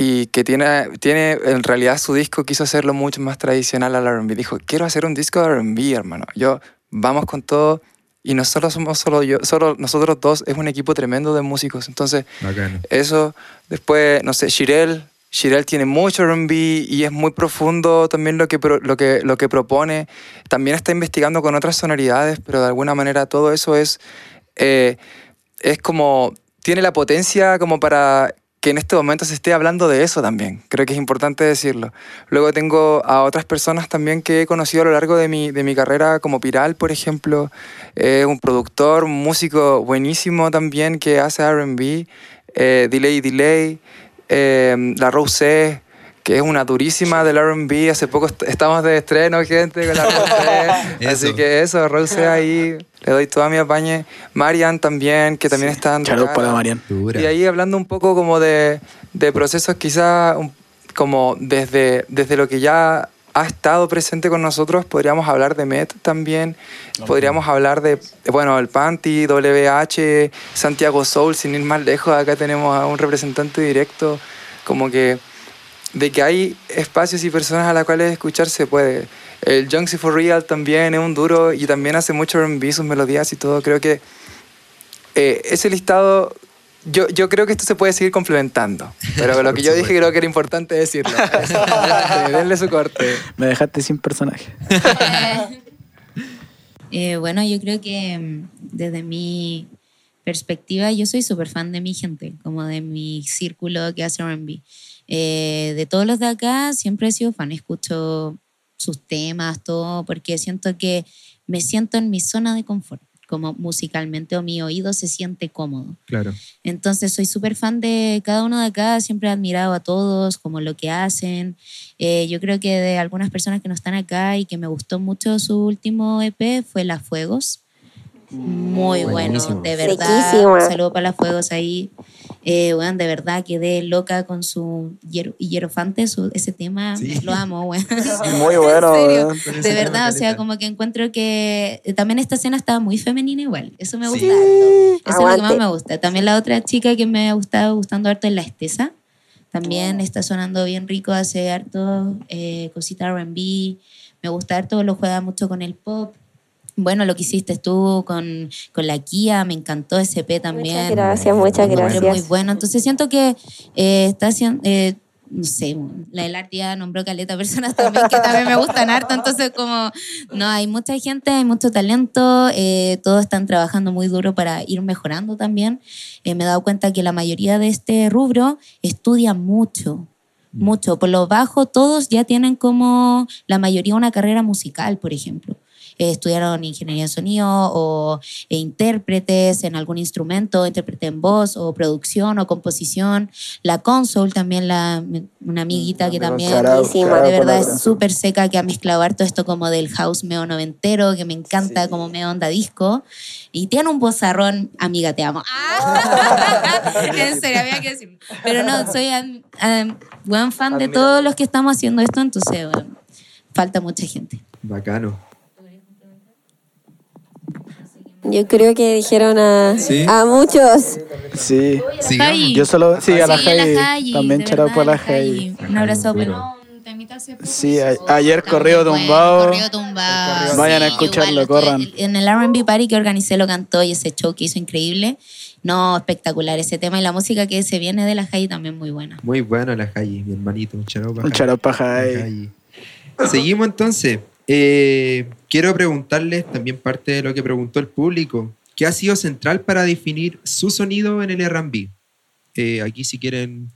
y que tiene, tiene en realidad su disco quiso hacerlo mucho más tradicional al R&B. Dijo, quiero hacer un disco de R&B, hermano. Yo, vamos con todo. Y no solo somos solo yo, solo nosotros dos, es un equipo tremendo de músicos. Entonces, eso, después, no sé, Shirel, Shirel tiene mucho R&B y es muy profundo también lo que, lo, que, lo que propone. También está investigando con otras sonoridades, pero de alguna manera todo eso es, eh, es como, tiene la potencia como para que en este momento se esté hablando de eso también. Creo que es importante decirlo. Luego tengo a otras personas también que he conocido a lo largo de mi, de mi carrera, como Piral, por ejemplo, eh, un productor, un músico buenísimo también que hace RB, eh, Delay Delay, eh, La Rose, que es una durísima del RB. Hace poco est- estamos de estreno, gente, con la [laughs] Rose. Así que eso, Rose ahí, le doy toda mi apañe. Marian también, que también está en Charos para Marian. Y ahí hablando un poco como de, de procesos quizá un- como desde, desde lo que ya ha estado presente con nosotros, podríamos hablar de Met también, podríamos hablar de, bueno, el Panty, WH, Santiago Soul, sin ir más lejos, acá tenemos a un representante directo, como que de que hay espacios y personas a las cuales escuchar se puede. El Junksy for Real también es un duro y también hace mucho R&B, sus melodías y todo. Creo que eh, ese listado, yo, yo creo que esto se puede seguir complementando. Pero lo que yo dije creo que era importante decirlo. [laughs] Denle su corte. Me dejaste sin personaje. [laughs] Eh, bueno, yo creo que mm, desde mi perspectiva, yo soy súper fan de mi gente, como de mi círculo que hace RB. Eh, de todos los de acá, siempre he sido fan, escucho sus temas, todo, porque siento que me siento en mi zona de confort, como musicalmente, o mi oído se siente cómodo. Claro. Entonces soy súper fan de cada uno de acá, siempre he admirado a todos, como lo que hacen. Eh, yo creo que de algunas personas que no están acá y que me gustó mucho su último EP fue Las Fuegos. Muy Buenísimo. bueno, de verdad. Sequísima. Un saludo para Las Fuegos ahí. Eh, bueno, de verdad quedé loca con su hier- hierofante, su, ese tema, Sí. lo amo, [laughs] [laughs] bueno. Muy bueno, En serio, weón. De verdad, o sea, como que encuentro que eh, también esta escena estaba muy femenina igual. Eso me gusta Sí. Eso es lo que más me gusta. También la otra chica que me ha gustado gustando harto es la Estesa. También está sonando bien rico, hace harto eh, cosita R&B. Me gusta harto, lo juega mucho con el pop. Bueno, lo que hiciste tú con, con la Kia, me encantó ese P también. Muchas gracias, muchas gracias. Muy bueno. Entonces siento que eh, está haciendo, eh, no sé, la del arte ya nombró caleta personas también que también me gustan harto. Entonces como, no, hay mucha gente, hay mucho talento, eh, todos están trabajando muy duro para ir mejorando también. Eh, me he dado cuenta que la mayoría de este rubro estudia mucho. Mucho. Por lo bajo, todos ya tienen como la mayoría una carrera musical, por ejemplo eh, estudiaron ingeniería de sonido o eh, intérpretes en algún instrumento, intérprete en voz o producción o composición. La console también, la, una amiguita que también de verdad es súper seca, que ha mezclado harto esto como del house meo noventero, que me encanta como meo onda disco. Y tiene un bozarrón, amiga, te amo. Ah, [laughs] en serio, había que decirlo. Pero no, soy um, um, buen fan de todos los que estamos haciendo esto, entonces bueno, falta mucha gente. Bacano. Yo creo que dijeron a, ¿Sí? a muchos. Sí. Sigamos. Yo solo, sí, a la Sí, Jai. Jai, También de charado por la Jai. Un abrazo, pero. Sí, a- ayer corrido tumbado. Corrido tumbado. Vayan a Sí, escucharlo, igual, corran. En el RB Party que organicé lo cantó y ese show que hizo increíble. No, espectacular ese tema y la música que se viene de la Jai también muy buena. Muy bueno la Jayi, mi hermanito. Un charao pa' Un Jayi. charao pa' La Jai. Jayi. Seguimos entonces. Eh, quiero preguntarles también parte de lo que preguntó el público. ¿Qué ha sido central para definir su sonido en el R&B? Eh, aquí si quieren,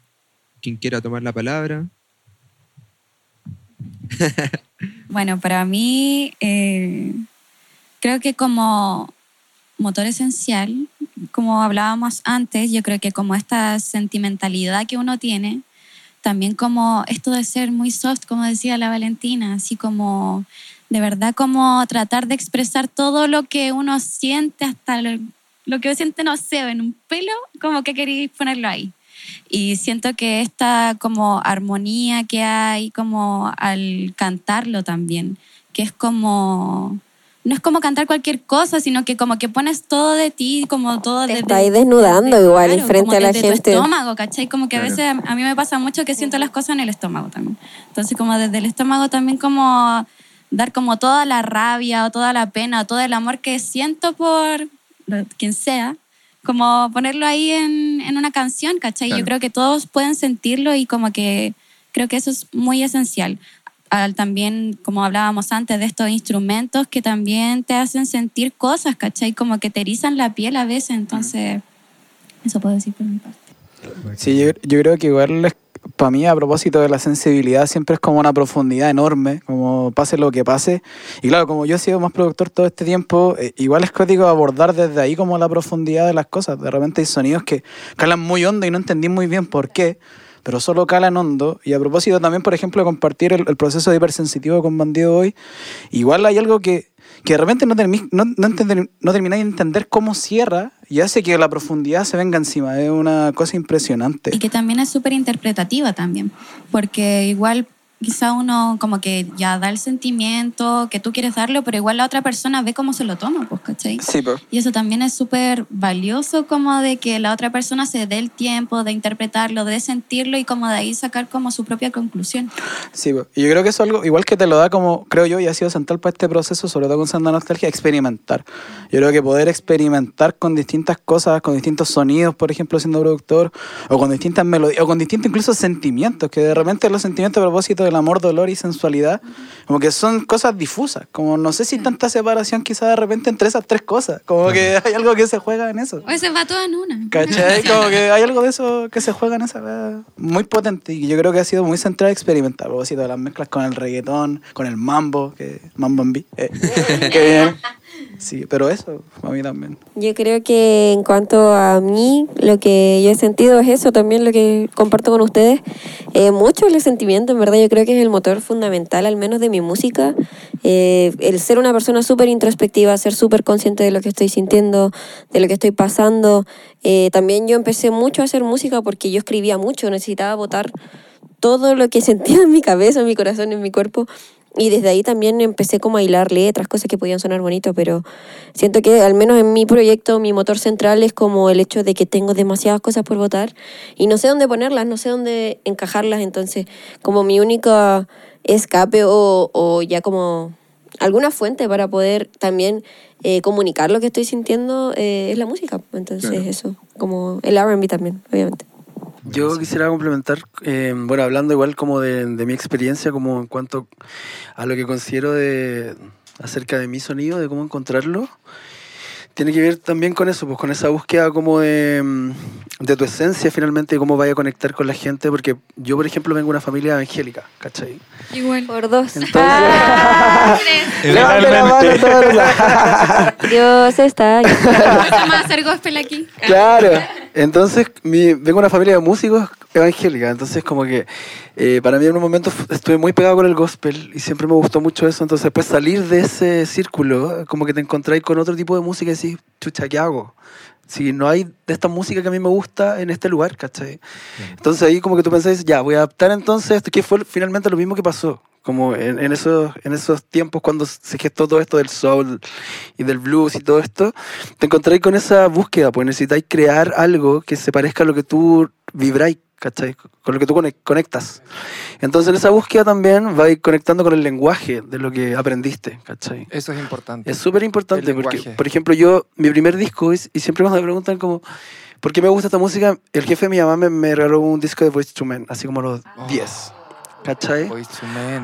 quien quiera tomar la palabra. [laughs] Bueno, para mí, eh, creo que como motor esencial, como hablábamos antes, yo creo que como esta sentimentalidad que uno tiene, también como esto de ser muy soft, como decía la Valentina, así como de verdad como tratar de expresar todo lo que uno siente, hasta lo, que uno siente, no sé, en un pelo, como que queréis ponerlo ahí. Y siento que esta como armonía que hay como al cantarlo también, que es como, no es como cantar cualquier cosa, sino que como que pones todo de ti, como todo Te desde- estáis desnudando igual claro, frente como a la desde tu gente. estómago, ¿cachai? Como que Claro. a veces a mí me pasa mucho que siento las cosas en el estómago también. Entonces como desde el estómago también como dar como toda la rabia o toda la pena o todo el amor que siento por quien sea, como ponerlo ahí en, en una canción, ¿cachai? Claro. Yo creo que todos pueden sentirlo y como que creo que eso es muy esencial. Al también, como hablábamos antes, de estos instrumentos que también te hacen sentir cosas, ¿cachai? Como que te erizan la piel a veces, entonces eso puedo decir por mi parte. Sí, yo, yo creo que igual para mí a propósito de la sensibilidad siempre es como una profundidad enorme, como pase lo que pase. Y claro, como yo he sido más productor todo este tiempo, eh, igual es código abordar desde ahí como la profundidad de las cosas. De repente hay sonidos que calan muy hondo y no entendí muy bien por qué, pero solo calan hondo. Y a propósito también, por ejemplo, compartir el, el proceso de hipersensitivo con Bandido hoy, igual hay algo que, que de repente no, termi- no, no, no termináis de entender cómo cierra y hace que la profundidad se venga encima. Es una cosa impresionante. Y que también es súper interpretativa también, porque igual quizá uno como que ya da el sentimiento que tú quieres darlo, pero igual la otra persona ve cómo se lo toma, pues, ¿cachai? Sí, pues. Y eso también es súper valioso como de que la otra persona se dé el tiempo de interpretarlo, de sentirlo y como de ahí sacar como su propia conclusión. Sí, po. y yo creo que eso es algo igual que te lo da como, creo yo, y ha sido central para este proceso, sobre todo con Santa Nostalgia, experimentar. Yo creo que poder experimentar con distintas cosas, con distintos sonidos, por ejemplo, siendo productor, o con distintas melodías, o con distintos incluso sentimientos, que de repente los sentimientos a propósito del amor, dolor y sensualidad, como que son cosas difusas, como no sé si tanta separación quizás de repente entre esas tres cosas, como que hay algo que se juega en eso. O se va todo en una. ¿Cachai? Como que hay algo de eso que se juega en esa wea muy potente y yo creo que ha sido muy central experimentar. A propósito de las mezclas con el reggaetón, con el mambo, que mambo en beat, eh, [laughs] que bien. Sí, pero eso, a mí también. Yo creo que en cuanto a mí, lo que yo he sentido es eso también, lo que comparto con ustedes. Eh, mucho el sentimiento, en verdad, yo creo que es el motor fundamental, al menos de mi música. Eh, el ser una persona súper introspectiva, ser súper consciente de lo que estoy sintiendo, de lo que estoy pasando. Eh, también yo empecé mucho a hacer música porque yo escribía mucho, necesitaba botar todo lo que [laughs] sentía en mi cabeza, en mi corazón, en mi cuerpo. Y desde ahí también empecé como a hilar letras, cosas que podían sonar bonito, pero siento que al menos en mi proyecto mi motor central es como el hecho de que tengo demasiadas cosas por votar y no sé dónde ponerlas, no sé dónde encajarlas, entonces como mi única escape o, o ya como alguna fuente para poder también eh, comunicar lo que estoy sintiendo eh, es la música, entonces Claro. eso, como el R&B también, obviamente. Yo quisiera complementar, eh, bueno, hablando igual como de, de mi experiencia, como en cuanto a lo que considero de acerca de mi sonido, de cómo encontrarlo, tiene que ver también con eso, pues con esa búsqueda como de, de tu esencia finalmente cómo vaya a conectar con la gente, porque yo, por ejemplo, vengo de una familia evangélica, ¿cachai? Igual. Por dos. Entonces- [laughs] Levante la mano todos. Dios está. Vamos [laughs] a hacer gospel aquí. Claro. Entonces, mi, vengo de una familia de músicos evangélica, entonces como que eh, para mí en un momento estuve muy pegado con el gospel y siempre me gustó mucho eso, entonces después salir de ese círculo, como que te encontráis con otro tipo de música y decís, chucha, ¿qué hago? Si no hay de esta música que a mí me gusta en este lugar, ¿cachai? Entonces ahí como que tú pensás, ya, voy a adaptar entonces esto, que fue finalmente lo mismo que pasó. Como en, en esos, en esos tiempos cuando se gestó todo esto del soul y del blues y todo esto, te encontráis con esa búsqueda, pues necesitáis crear algo que se parezca a lo que tú vibráis, ¿cachai? Con lo que tú conec- conectas. Entonces en esa búsqueda también vais conectando con el lenguaje de lo que aprendiste, ¿cachai? Eso es importante. Es súper importante porque, lenguaje. por ejemplo, yo, mi primer disco, es- y siempre cuando me preguntan como, ¿por qué me gusta esta música? El jefe de mi mamá me, me regaló un disco de Voice to Men, así como los 10, ¿cachai?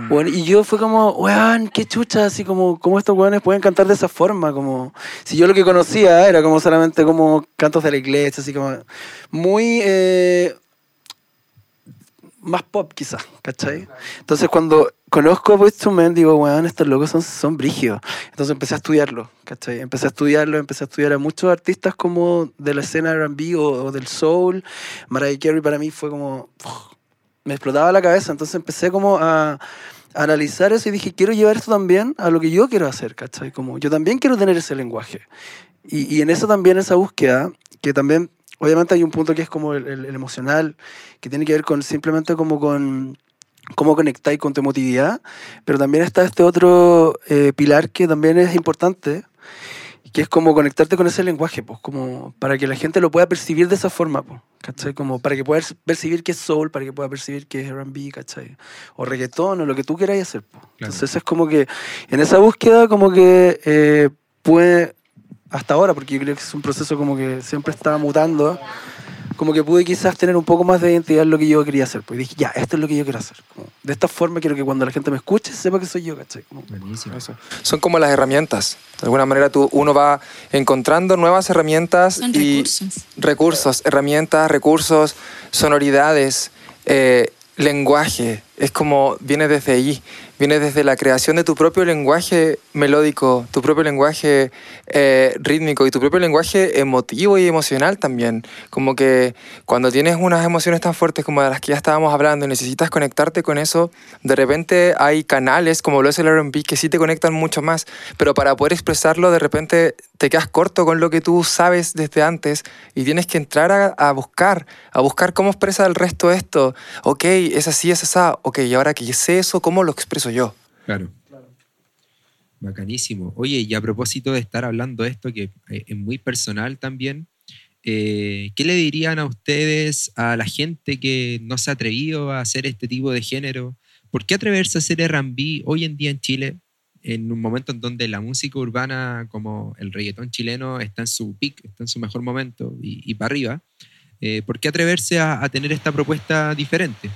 Bueno, y yo fue como, weón, qué chucha, así como, cómo estos weones pueden cantar de esa forma, como, si yo lo que conocía era como solamente como cantos de la iglesia, así como, muy, eh, más pop quizás, ¿cachai? Entonces cuando conozco Boyz II Men, digo, weón, estos locos son, son brígidos. Entonces empecé a estudiarlo, ¿cachai? Empecé a estudiarlo, empecé a estudiar a muchos artistas como de la escena R&B o, o del soul. Mariah Carey para mí fue como, me explotaba la cabeza, entonces empecé como a, a analizar eso y dije, quiero llevar esto también a lo que yo quiero hacer, ¿cachai? Como yo también quiero tener ese lenguaje. Y, y en eso también, esa búsqueda, que también, obviamente hay un punto que es como el, el- el emocional, que tiene que ver con simplemente como con cómo conectáis con tu emotividad, pero también está este otro eh, pilar que también es importante, que es como conectarte con ese lenguaje, pues, como para que la gente lo pueda percibir de esa forma, pues, ¿cachai? Como para que puedas percibir que es soul, para que pueda percibir que es R&B, ¿cachai? O reggaetón, o lo que tú quieras hacer, pues. Entonces es como que en esa búsqueda como que eh, puede, hasta ahora, porque yo creo que es un proceso como que siempre está mutando, como que pude quizás tener un poco más de identidad en lo que yo quería hacer. Pues dije, ya, esto es lo que yo quiero hacer. Como, de esta forma quiero que cuando la gente me escuche sepa que soy yo, ¿cachai? Como, Buenísimo. eso. Son como las herramientas. De alguna manera tú, uno va encontrando nuevas herramientas Son y recursos. recursos, herramientas, recursos, sonoridades, eh, lenguaje. Es como viene desde allí, viene desde la creación de tu propio lenguaje melódico, tu propio lenguaje eh, rítmico y tu propio lenguaje emotivo y emocional también. Como que cuando tienes unas emociones tan fuertes como de las que ya estábamos hablando y necesitas conectarte con eso, de repente hay canales como lo es el RB que sí te conectan mucho más, pero para poder expresarlo de repente te quedas corto con lo que tú sabes desde antes y tienes que entrar a, a buscar, a buscar cómo expresa el resto esto. Ok, es así, es así. Ok, y ahora que sé eso, ¿cómo lo expreso yo? Claro. Bacanísimo. Oye, y a propósito de estar hablando de esto, que eh, es muy personal también, eh, ¿qué le dirían a ustedes, a la gente que no se ha atrevido a hacer este tipo de género? ¿Por qué atreverse a hacer R&B hoy en día en Chile, en un momento en donde la música urbana, como el reggaetón chileno, está en su peak, está en su mejor momento y, y para arriba? Eh, ¿Por qué atreverse a tener esta propuesta diferente?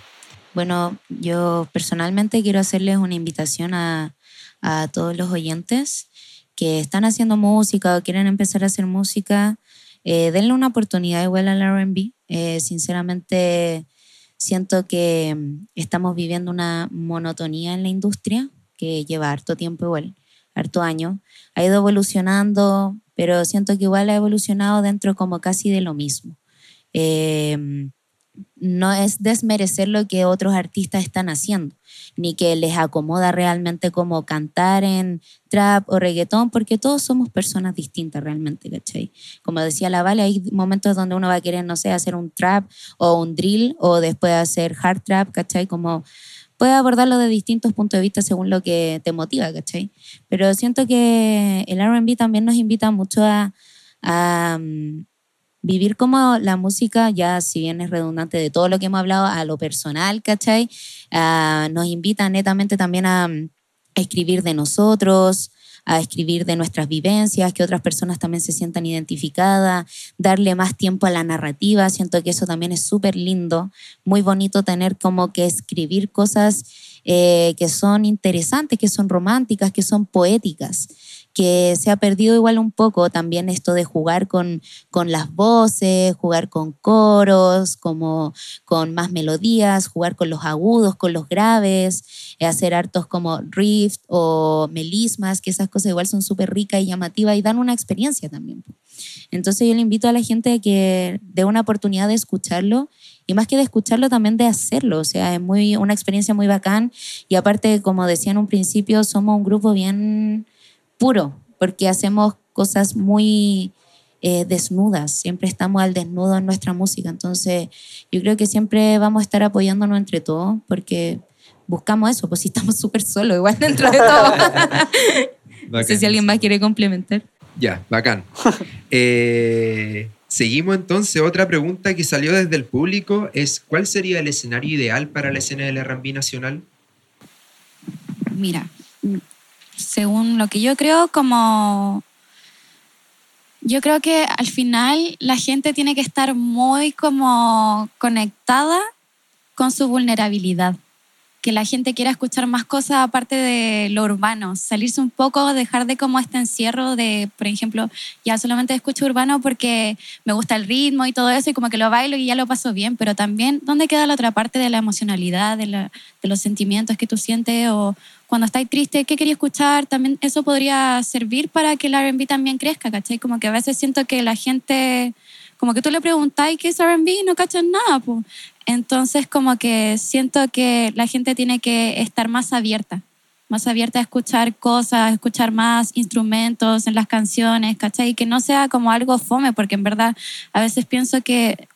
Bueno, yo personalmente quiero hacerles una invitación a, a todos los oyentes que están haciendo música o quieren empezar a hacer música. eh, denle una oportunidad igual al RB. Eh, sinceramente, siento que mm, estamos viviendo una monotonía en la industria que lleva harto tiempo igual, harto año. Ha ido evolucionando, pero siento que igual ha evolucionado dentro como casi de lo mismo. Eh, no es desmerecer lo que otros artistas están haciendo, ni que les acomoda realmente como cantar en trap o reggaetón, porque todos somos personas distintas realmente, ¿cachai? Como decía la Vale, hay momentos donde uno va a querer, no sé, hacer un trap o un drill o después hacer hard trap, ¿cachai? Como puedes abordarlo de distintos puntos de vista según lo que te motiva, ¿cachai? Pero siento que el RB también nos invita mucho a, um, vivir como la música, ya si bien es redundante de todo lo que hemos hablado, a lo personal, ¿cachai? Ah, nos invita netamente también a, mm, escribir de nosotros, a escribir de nuestras vivencias, que otras personas también se sientan identificadas, darle más tiempo a la narrativa. Siento que eso también es súper lindo, muy bonito tener como que escribir cosas eh, que son interesantes, que son románticas, que son poéticas que se ha perdido igual un poco también esto de jugar con, con las voces, jugar con coros, como con más melodías, jugar con los agudos, con los graves, eh, hacer hartos como riff o melismas, que esas cosas igual son súper ricas y llamativas y dan una experiencia también. Entonces yo le invito a la gente a que dé una oportunidad de escucharlo y más que de escucharlo también de hacerlo, o sea, es muy, una experiencia muy bacán y aparte, como decía en un principio, somos un grupo bien puro, porque hacemos cosas muy eh, desnudas, siempre estamos al desnudo en nuestra música, entonces yo creo que siempre vamos a estar apoyándonos entre todos, porque buscamos eso, pues si estamos [laughs] súper solos, igual dentro de todo. [laughs] no sé si alguien más quiere complementar. Ya, bacán. [laughs] Eh, seguimos entonces. Otra pregunta que salió desde el público es, ¿cuál sería el escenario ideal para la escena del R&B nacional? Mira, según lo que yo creo, como yo creo que al final la gente tiene que estar muy como conectada con su vulnerabilidad. Que la gente quiera escuchar más cosas aparte de lo urbano, salirse un poco, dejar de como este encierro de, por ejemplo, ya solamente escucho urbano porque me gusta el ritmo y todo eso y como que lo bailo y ya lo paso bien, pero también, ¿dónde queda la otra parte de la emocionalidad, de, los sentimientos que tú sientes o, cuando estáis triste, ¿qué quería escuchar? También eso podría servir para que el R&B también crezca, ¿cachai? Como que a veces siento que la gente, como que tú le preguntáis qué es R&B y no cachan nada, pues. Entonces como que siento que la gente tiene que estar más abierta, más abierta a escuchar cosas, escuchar más instrumentos en las canciones, ¿cachai? Y que no sea como algo fome, porque en verdad a veces pienso que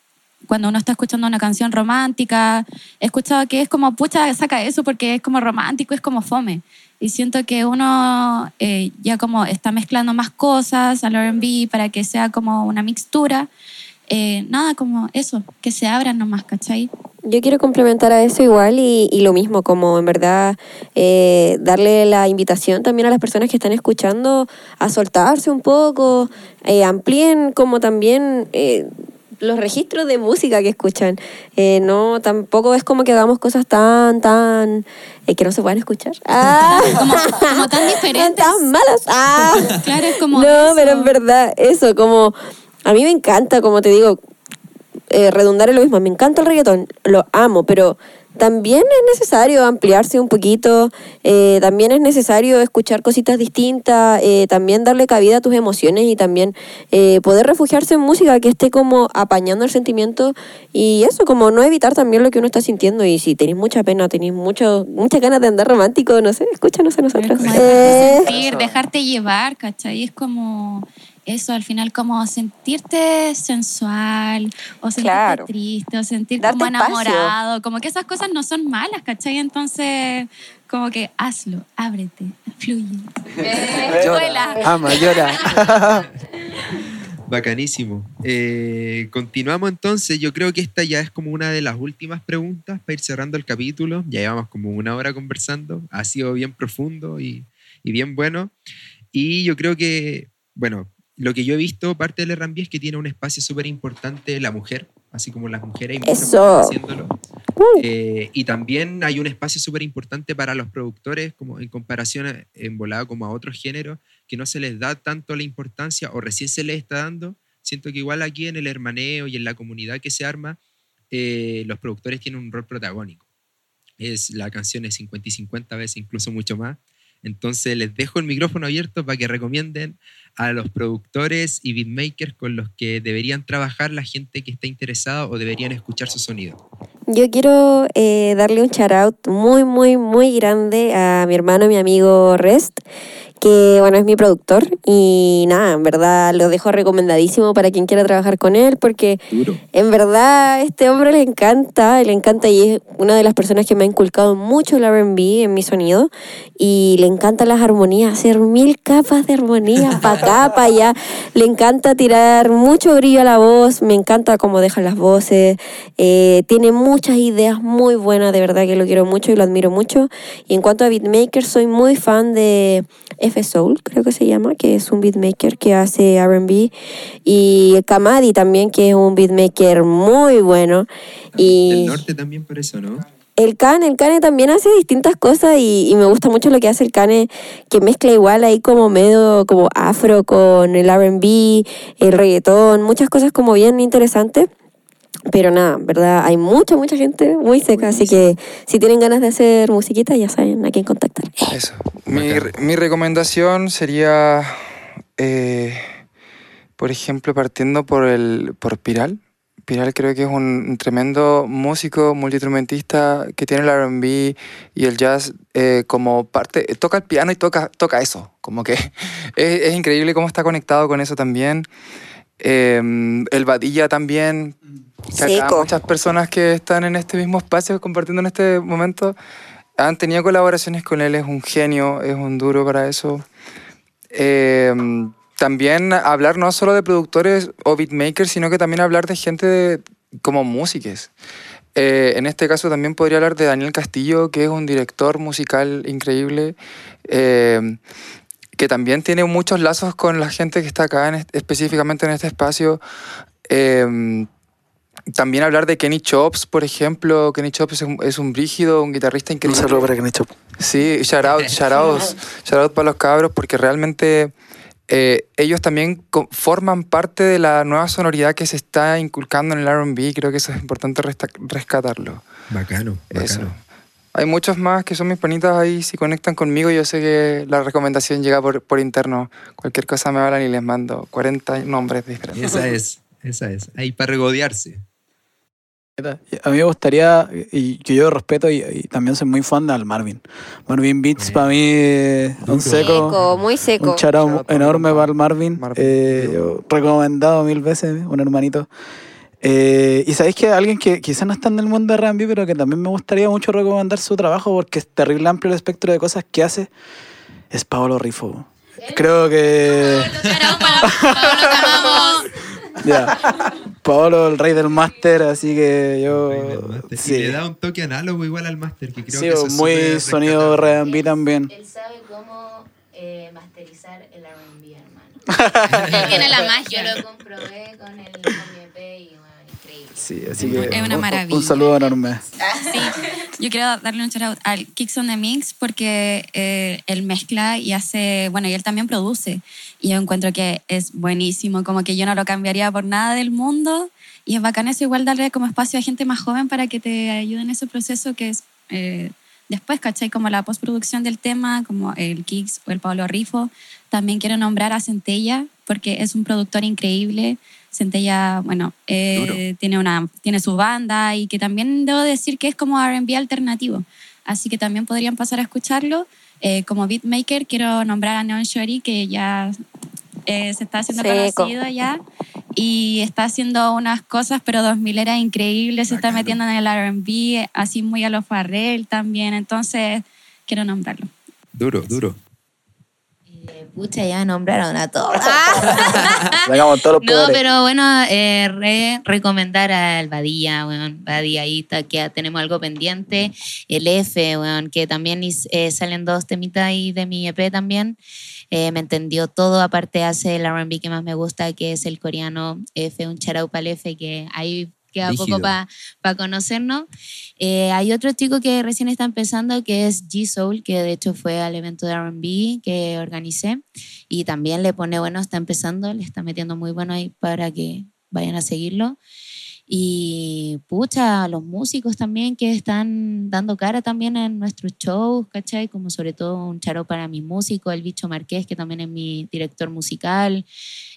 cuando uno está escuchando una canción romántica, he escuchado que es como, pucha, saca eso porque es como romántico, es como fome. Y siento que uno eh, ya como está mezclando más cosas al R&B para que sea como una mixtura. Eh, nada, como eso, que se abran nomás, ¿cachai? Yo quiero complementar a eso igual y, y lo mismo, como en verdad eh, darle la invitación también a las personas que están escuchando a soltarse un poco, eh, amplíen como también... Eh, los registros de música que escuchan. Eh, no, tampoco es como que hagamos cosas tan, tan, eh, que no se puedan escuchar. Ah. [laughs] Como, como tan [laughs] diferentes. Tan malas. Ah. Claro, es como no, eso. pero en verdad, eso, como, a mí me encanta, como te digo, eh, redundar en lo mismo, me encanta el reggaetón, lo amo, pero también es necesario ampliarse un poquito, eh, también es necesario escuchar cositas distintas, eh, también darle cabida a tus emociones y también eh, poder refugiarse en música que esté como apañando el sentimiento y eso, como no evitar también lo que uno está sintiendo y si tenéis mucha pena, tenéis mucho, muchas ganas de andar romántico, no sé, escúchanos a nosotros. Como Eh, dejarte sentir, dejarte llevar, ¿cachai? Es como eso, al final, como sentirte sensual, o sentirte Claro. triste, o sentirte Darte como espacio. enamorado. Como que esas cosas no son malas, ¿cachai? Entonces, como que hazlo, ábrete, fluye. [laughs] Vuela. Ama, llora. [laughs] Bacanísimo. Eh, continuamos entonces. Yo creo que esta ya es como una de las últimas preguntas para ir cerrando el capítulo. Ya llevamos como una hora conversando. Ha sido bien profundo y, y bien bueno. Y yo creo que, bueno, lo que yo he visto, parte del R&B es que tiene un espacio súper importante la mujer, así como las mujeres muchas Eso. haciéndolo. Uh. Eh, y también hay un espacio súper importante para los productores, como en comparación a- en volado como a otros géneros, que no se les da tanto la importancia o recién se les está dando. Siento que igual aquí en el hermaneo y en la comunidad que se arma, eh, los productores tienen un rol protagónico. Es, la canción es 50 y 50 veces, incluso mucho más. Entonces les dejo el micrófono abierto para que recomienden a los productores y beatmakers con los que deberían trabajar la gente que está interesada o deberían escuchar su sonido. Yo quiero eh, darle un shout out muy, muy, muy grande a mi hermano, mi amigo Rest, que bueno, es mi productor y nada, en verdad lo dejo recomendadísimo para quien quiera trabajar con él porque Duro. en verdad este hombre le encanta, le encanta y es una de las personas que me ha inculcado mucho el R&B en mi sonido y le encantan las armonías, hacer mil capas de armonía [laughs] para acá, para allá. Le encanta tirar mucho brillo a la voz, me encanta cómo deja las voces, eh, tiene muchas ideas muy buenas, de verdad que lo quiero mucho y lo admiro mucho. Y en cuanto a beatmaker, soy muy fan de F Soul, creo que se llama, que es un beatmaker que hace R&B y Kamadi también, que es un beatmaker muy bueno. Y Del norte también por eso, ¿no? El Cane, el Cane también hace distintas cosas y, y me gusta mucho lo que hace el Cane, que mezcla igual ahí como medio como afro con el R&B, el reggaetón, muchas cosas como bien interesantes. Pero nada, ¿verdad? Hay mucha, mucha gente muy seca, así que si tienen ganas de hacer musiquita, ya saben a quién contactar. Eso. Mi, mi recomendación sería, eh, por ejemplo, partiendo por, el, por Piral. Piral creo que es un, tremendo músico, multiinstrumentista que tiene el R&B y el jazz eh, como parte, toca el piano y toca, toca eso, como que [laughs] es, es increíble cómo está conectado con eso también. Eh, el Badilla también, que acá muchas personas que están en este mismo espacio compartiendo en este momento han tenido colaboraciones con él, es un genio, es un duro para eso. Eh, también hablar no solo de productores o beatmakers, sino que también hablar de gente de- como músicos. Eh, en este caso también podría hablar de Daniel Castillo, que es un director musical increíble, eh, que también tiene muchos lazos con la gente que está acá, en específicamente en este espacio. Eh, también hablar de Kenny Chops, por ejemplo. Kenny Chops es un, es un brígido, un guitarrista Un increíble. saludo para Kenny Chop. Sí, shout out, shout out, [laughs] shout out para los cabros porque realmente eh, ellos también forman parte de la nueva sonoridad que se está inculcando en el R&B. Creo que eso es importante rescatarlo. Bacano, Eso. bacano. Hay muchos más que son mis panitas ahí. Si conectan conmigo, yo sé que la recomendación llega por, por interno. Cualquier cosa me hablan y les mando 40 nombres diferentes. Esa es, esa es. Ahí para regodearse. A mí me gustaría, y que yo respeto y, y también soy muy fan de Marvin. Marvin Beats Eh. para mí es un seco. muy seco. Un charao enorme para el Marvin. Marvin. Eh, recomendado mil veces, un hermanito. Eh, y sabéis que alguien que quizás no está en el mundo de R&B, pero que también me gustaría mucho recomendar su trabajo porque es terrible amplio el espectro de cosas que hace, es Paolo Rifo. Creo que... [laughs] Ya. Paolo, el rey del máster, así que yo... Y Sí, le da un toque análogo igual al máster, que creo Sí, que eso es muy sonido. R&B también. Él sabe cómo eh, masterizar el R&B, hermano. [laughs] Él tiene la magia. Yo lo comprobé con, el, con mi EP y bueno, Sí, así que Es una un- maravilla. Un, saludo enorme. Sí, yo quiero darle un shout out al Kicks on the Mix porque eh, él mezcla y hace, bueno, y él también produce. Y yo encuentro que es buenísimo, como que yo no lo cambiaría por nada del mundo. Y es bacán eso, igual darle como espacio a gente más joven para que te ayude en ese proceso que es eh, después, ¿cachai? Como la postproducción del tema, como el Kicks o el Pablo Rifo. También quiero nombrar a Centella porque es un productor increíble. Centella, bueno, eh, tiene, una, tiene su banda y que también debo decir que es como RB alternativo. Así que también podrían pasar a escucharlo. Eh, como beatmaker quiero nombrar a Neon Shorty que ya eh, se está haciendo Seco. conocido ya y está haciendo unas cosas pero 2000 era increíble, se está metiendo en el R&B, así muy a los Farrell también, entonces quiero nombrarlo. Duro, duro. Pucha, ya nombraron a todos. [laughs] Sacamos todos los No, poderes. pero bueno, eh, re- recomendar al Badía, weón. Badía, ahí está, que tenemos algo pendiente. El F, weón, que también is- eh, salen dos temitas ahí de mi EP también. Eh, me entendió todo, aparte hace el R&B que más me gusta, que es el coreano F, un charau para el F, que ahí queda poco para conocernos. Eh, hay otro chico que recién está empezando, que es G-Soul, que de hecho fue al evento de R&B que organicé y también le pone bueno, está empezando, le está metiendo muy bueno ahí para que vayan a seguirlo. Y pucha, los músicos también que están dando cara también en nuestros shows, ¿cachai? Como sobre todo un charo para mi músico, el Bicho Marqués, que también es mi director musical.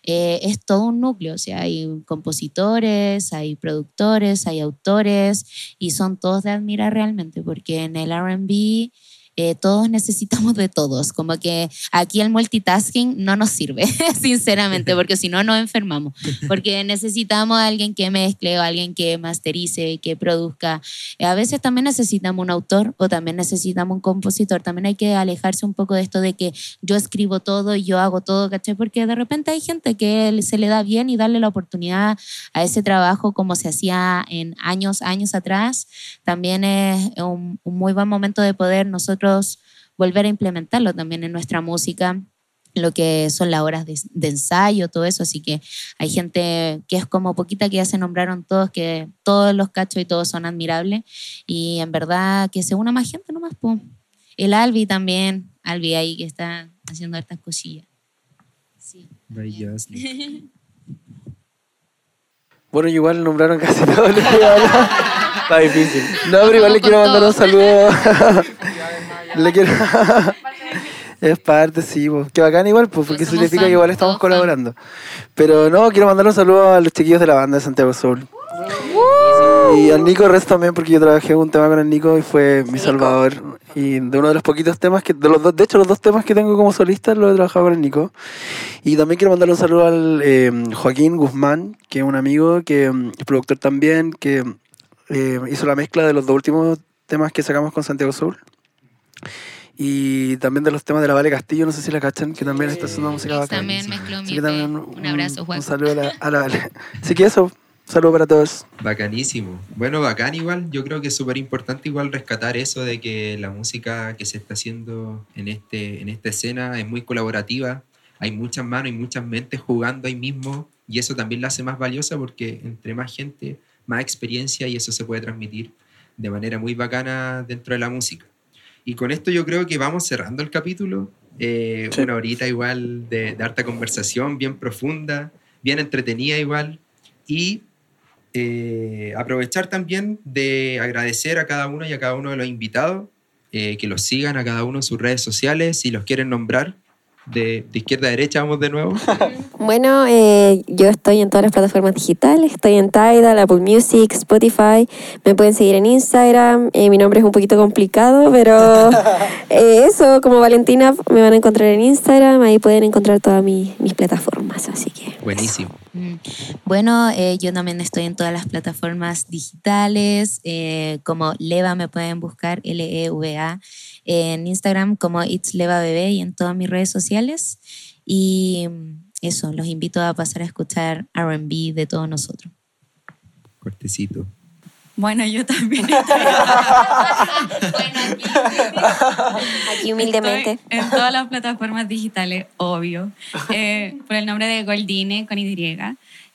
Eh, es todo un núcleo, o sea, hay compositores, hay productores, hay autores, y son todos de admirar realmente, porque en el RB eh, todos necesitamos de todos, como que aquí el multitasking no nos sirve, [laughs] sinceramente, porque si no nos enfermamos, porque necesitamos a alguien que mezcle o alguien que masterice, que produzca. A veces también necesitamos un autor o también necesitamos un compositor, también hay que alejarse un poco de esto de que yo escribo todo y yo hago todo, ¿cachai? Porque de repente hay gente que se le da bien y darle la oportunidad a ese trabajo como se hacía en años, años atrás, también es un, un muy buen momento de poder nosotros volver a implementarlo también en nuestra música lo que son las horas de, de ensayo, todo eso, así que hay gente que es como poquita que ya se nombraron todos, que todos los cachos y todos son admirables y en verdad que se una más gente nomás, po. El Albi también, Albi ahí que está haciendo estas cosillas. Sí. [laughs] Bueno, igual nombraron casi todo lo que iba a hablar. Está difícil. No, pero igual le quiero mandar un saludo. [laughs] le [laughs] quiero. es parte, sí, pues. Que bacán igual, pues, porque somos significa que igual estamos colaborando. Pero no, quiero mandar un saludo a los chiquillos de la banda de Santiago Soul. Y al Nico Rest también, porque yo trabajé un tema con el Nico y fue mi salvador. Y de uno de los poquitos temas que, de los dos, de hecho, los dos temas que tengo como solista los he trabajado con el Nico. Y también quiero mandarle un saludo al eh, Joaquín Guzmán, que es un amigo, que mm, es productor también, que eh, hizo la mezcla de los dos últimos temas que sacamos con Santiago Soul. Y también de los temas de la Vale Castillo, no sé si la cachan, que también está haciendo música bacán. también mezcló mi también Un abrazo, Un Juaco. saludo a la, a la Vale. Así que eso, un saludo para todos. Bacanísimo. Bueno, bacán igual. Yo creo que es súper importante igual rescatar eso de que la música que se está haciendo en, este, en esta escena es muy colaborativa. Hay muchas manos y muchas mentes jugando ahí mismo y eso también la hace más valiosa porque entre más gente, más experiencia y eso se puede transmitir de manera muy bacana dentro de la música. Y con esto yo creo que vamos cerrando el capítulo. Eh, Sí. Una horita igual de, de harta conversación, bien profunda, bien entretenida igual. Y eh, aprovechar también de agradecer a cada uno y a cada uno de los invitados, eh, que los sigan a cada uno en sus redes sociales, si los quieren nombrar. De, de izquierda a derecha vamos de nuevo. [laughs] Bueno, eh, yo estoy en todas las plataformas digitales, estoy en Tidal, Apple Music, Spotify, me pueden seguir en Instagram, eh, mi nombre es un poquito complicado, pero [laughs] eh, eso, como Valentina, me van a encontrar en Instagram, ahí pueden encontrar todas mi- mis plataformas, así que... Buenísimo. Mm. Bueno, eh, yo también estoy en todas las plataformas digitales, eh, como Leva me pueden buscar, L-E-V-A, en Instagram como It's Leva Bebé y en todas mis redes sociales. Y eso, los invito a pasar a escuchar RB de todos nosotros. Cortecito. Bueno, yo también [laughs] estoy. Bueno, aquí. Aquí humildemente. Estoy en todas las plataformas digitales, obvio. Eh, por el nombre de Goldine con Y.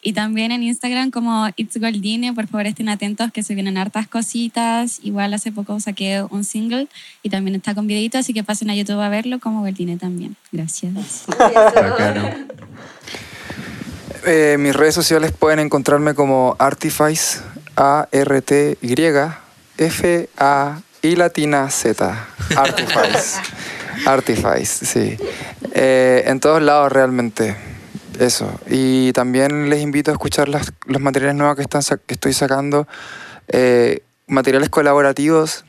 Y también en Instagram como It's Goldine. Por favor, estén atentos que se vienen hartas cositas. Igual hace poco saqué un single y también está con videito, así que pasen a YouTube a verlo como Goldine también. Gracias. Eh, mis redes sociales pueden encontrarme como Artifice, A-R-T-Y, F-A-I latina Z. Artifice. [laughs] Artifice, sí. Eh, en todos lados realmente. Eso. Y también les invito a escuchar las- los materiales nuevos que, están, que estoy sacando. Eh, materiales colaborativos.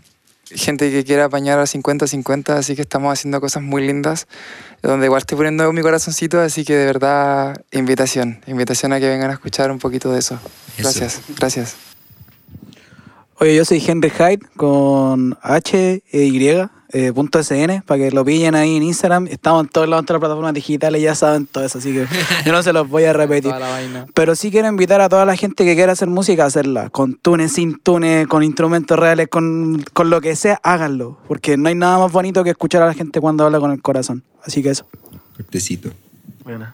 Gente que quiera apañar a 50-50, así que estamos haciendo cosas muy lindas donde igual estoy poniendo mi corazoncito, así que de verdad, invitación, invitación a que vengan a escuchar un poquito de eso. Gracias, gracias. Oye, yo soy Henry Hyde con H e Y eh, punto SN para que lo pillen ahí en Instagram. Estamos en todos lados, en todas las plataformas digitales, ya saben todo eso, así que [laughs] yo no se los voy a repetir. Toda la vaina. Pero sí quiero invitar a toda la gente que quiera hacer música a hacerla, con tunes, sin tunes, con instrumentos reales, con, con lo que sea, háganlo. Porque no hay nada más bonito que escuchar a la gente cuando habla con el corazón. Así que eso. Cortecito. Bueno,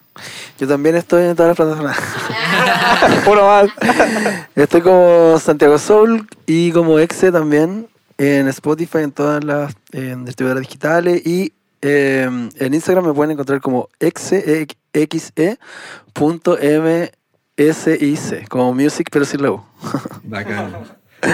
yo también estoy en todas las plataformas. [laughs] Uno más. Estoy como Santiago Soul y como Exe también en Spotify, en todas las distribuidoras digitales y eh, en Instagram me pueden encontrar como exe, exe punto msic, como music pero sin la U. [laughs] Bacano.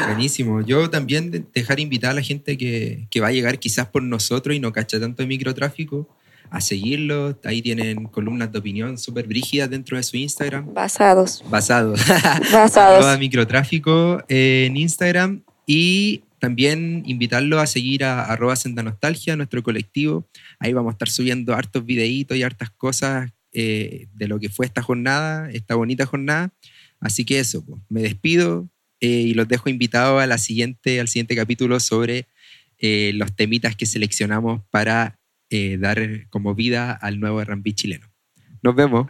Buenísimo. Yo también de- dejar invitar a la gente que, que va a llegar quizás por nosotros y no cacha tanto de microtráfico a seguirlo. Ahí tienen columnas de opinión súper brígidas dentro de su Instagram. Basados. Basado. [laughs] Basados. Arroba microtráfico en Instagram y también invitarlo a seguir a arroba Senda Nostalgia, nuestro colectivo. Ahí vamos a estar subiendo hartos videitos y hartas cosas eh, de lo que fue esta jornada, esta bonita jornada. Así que eso, pues, me despido eh, y los dejo invitados la siguiente, al siguiente capítulo sobre eh, los temitas que seleccionamos para dar como vida al nuevo R&B chileno. Nos vemos.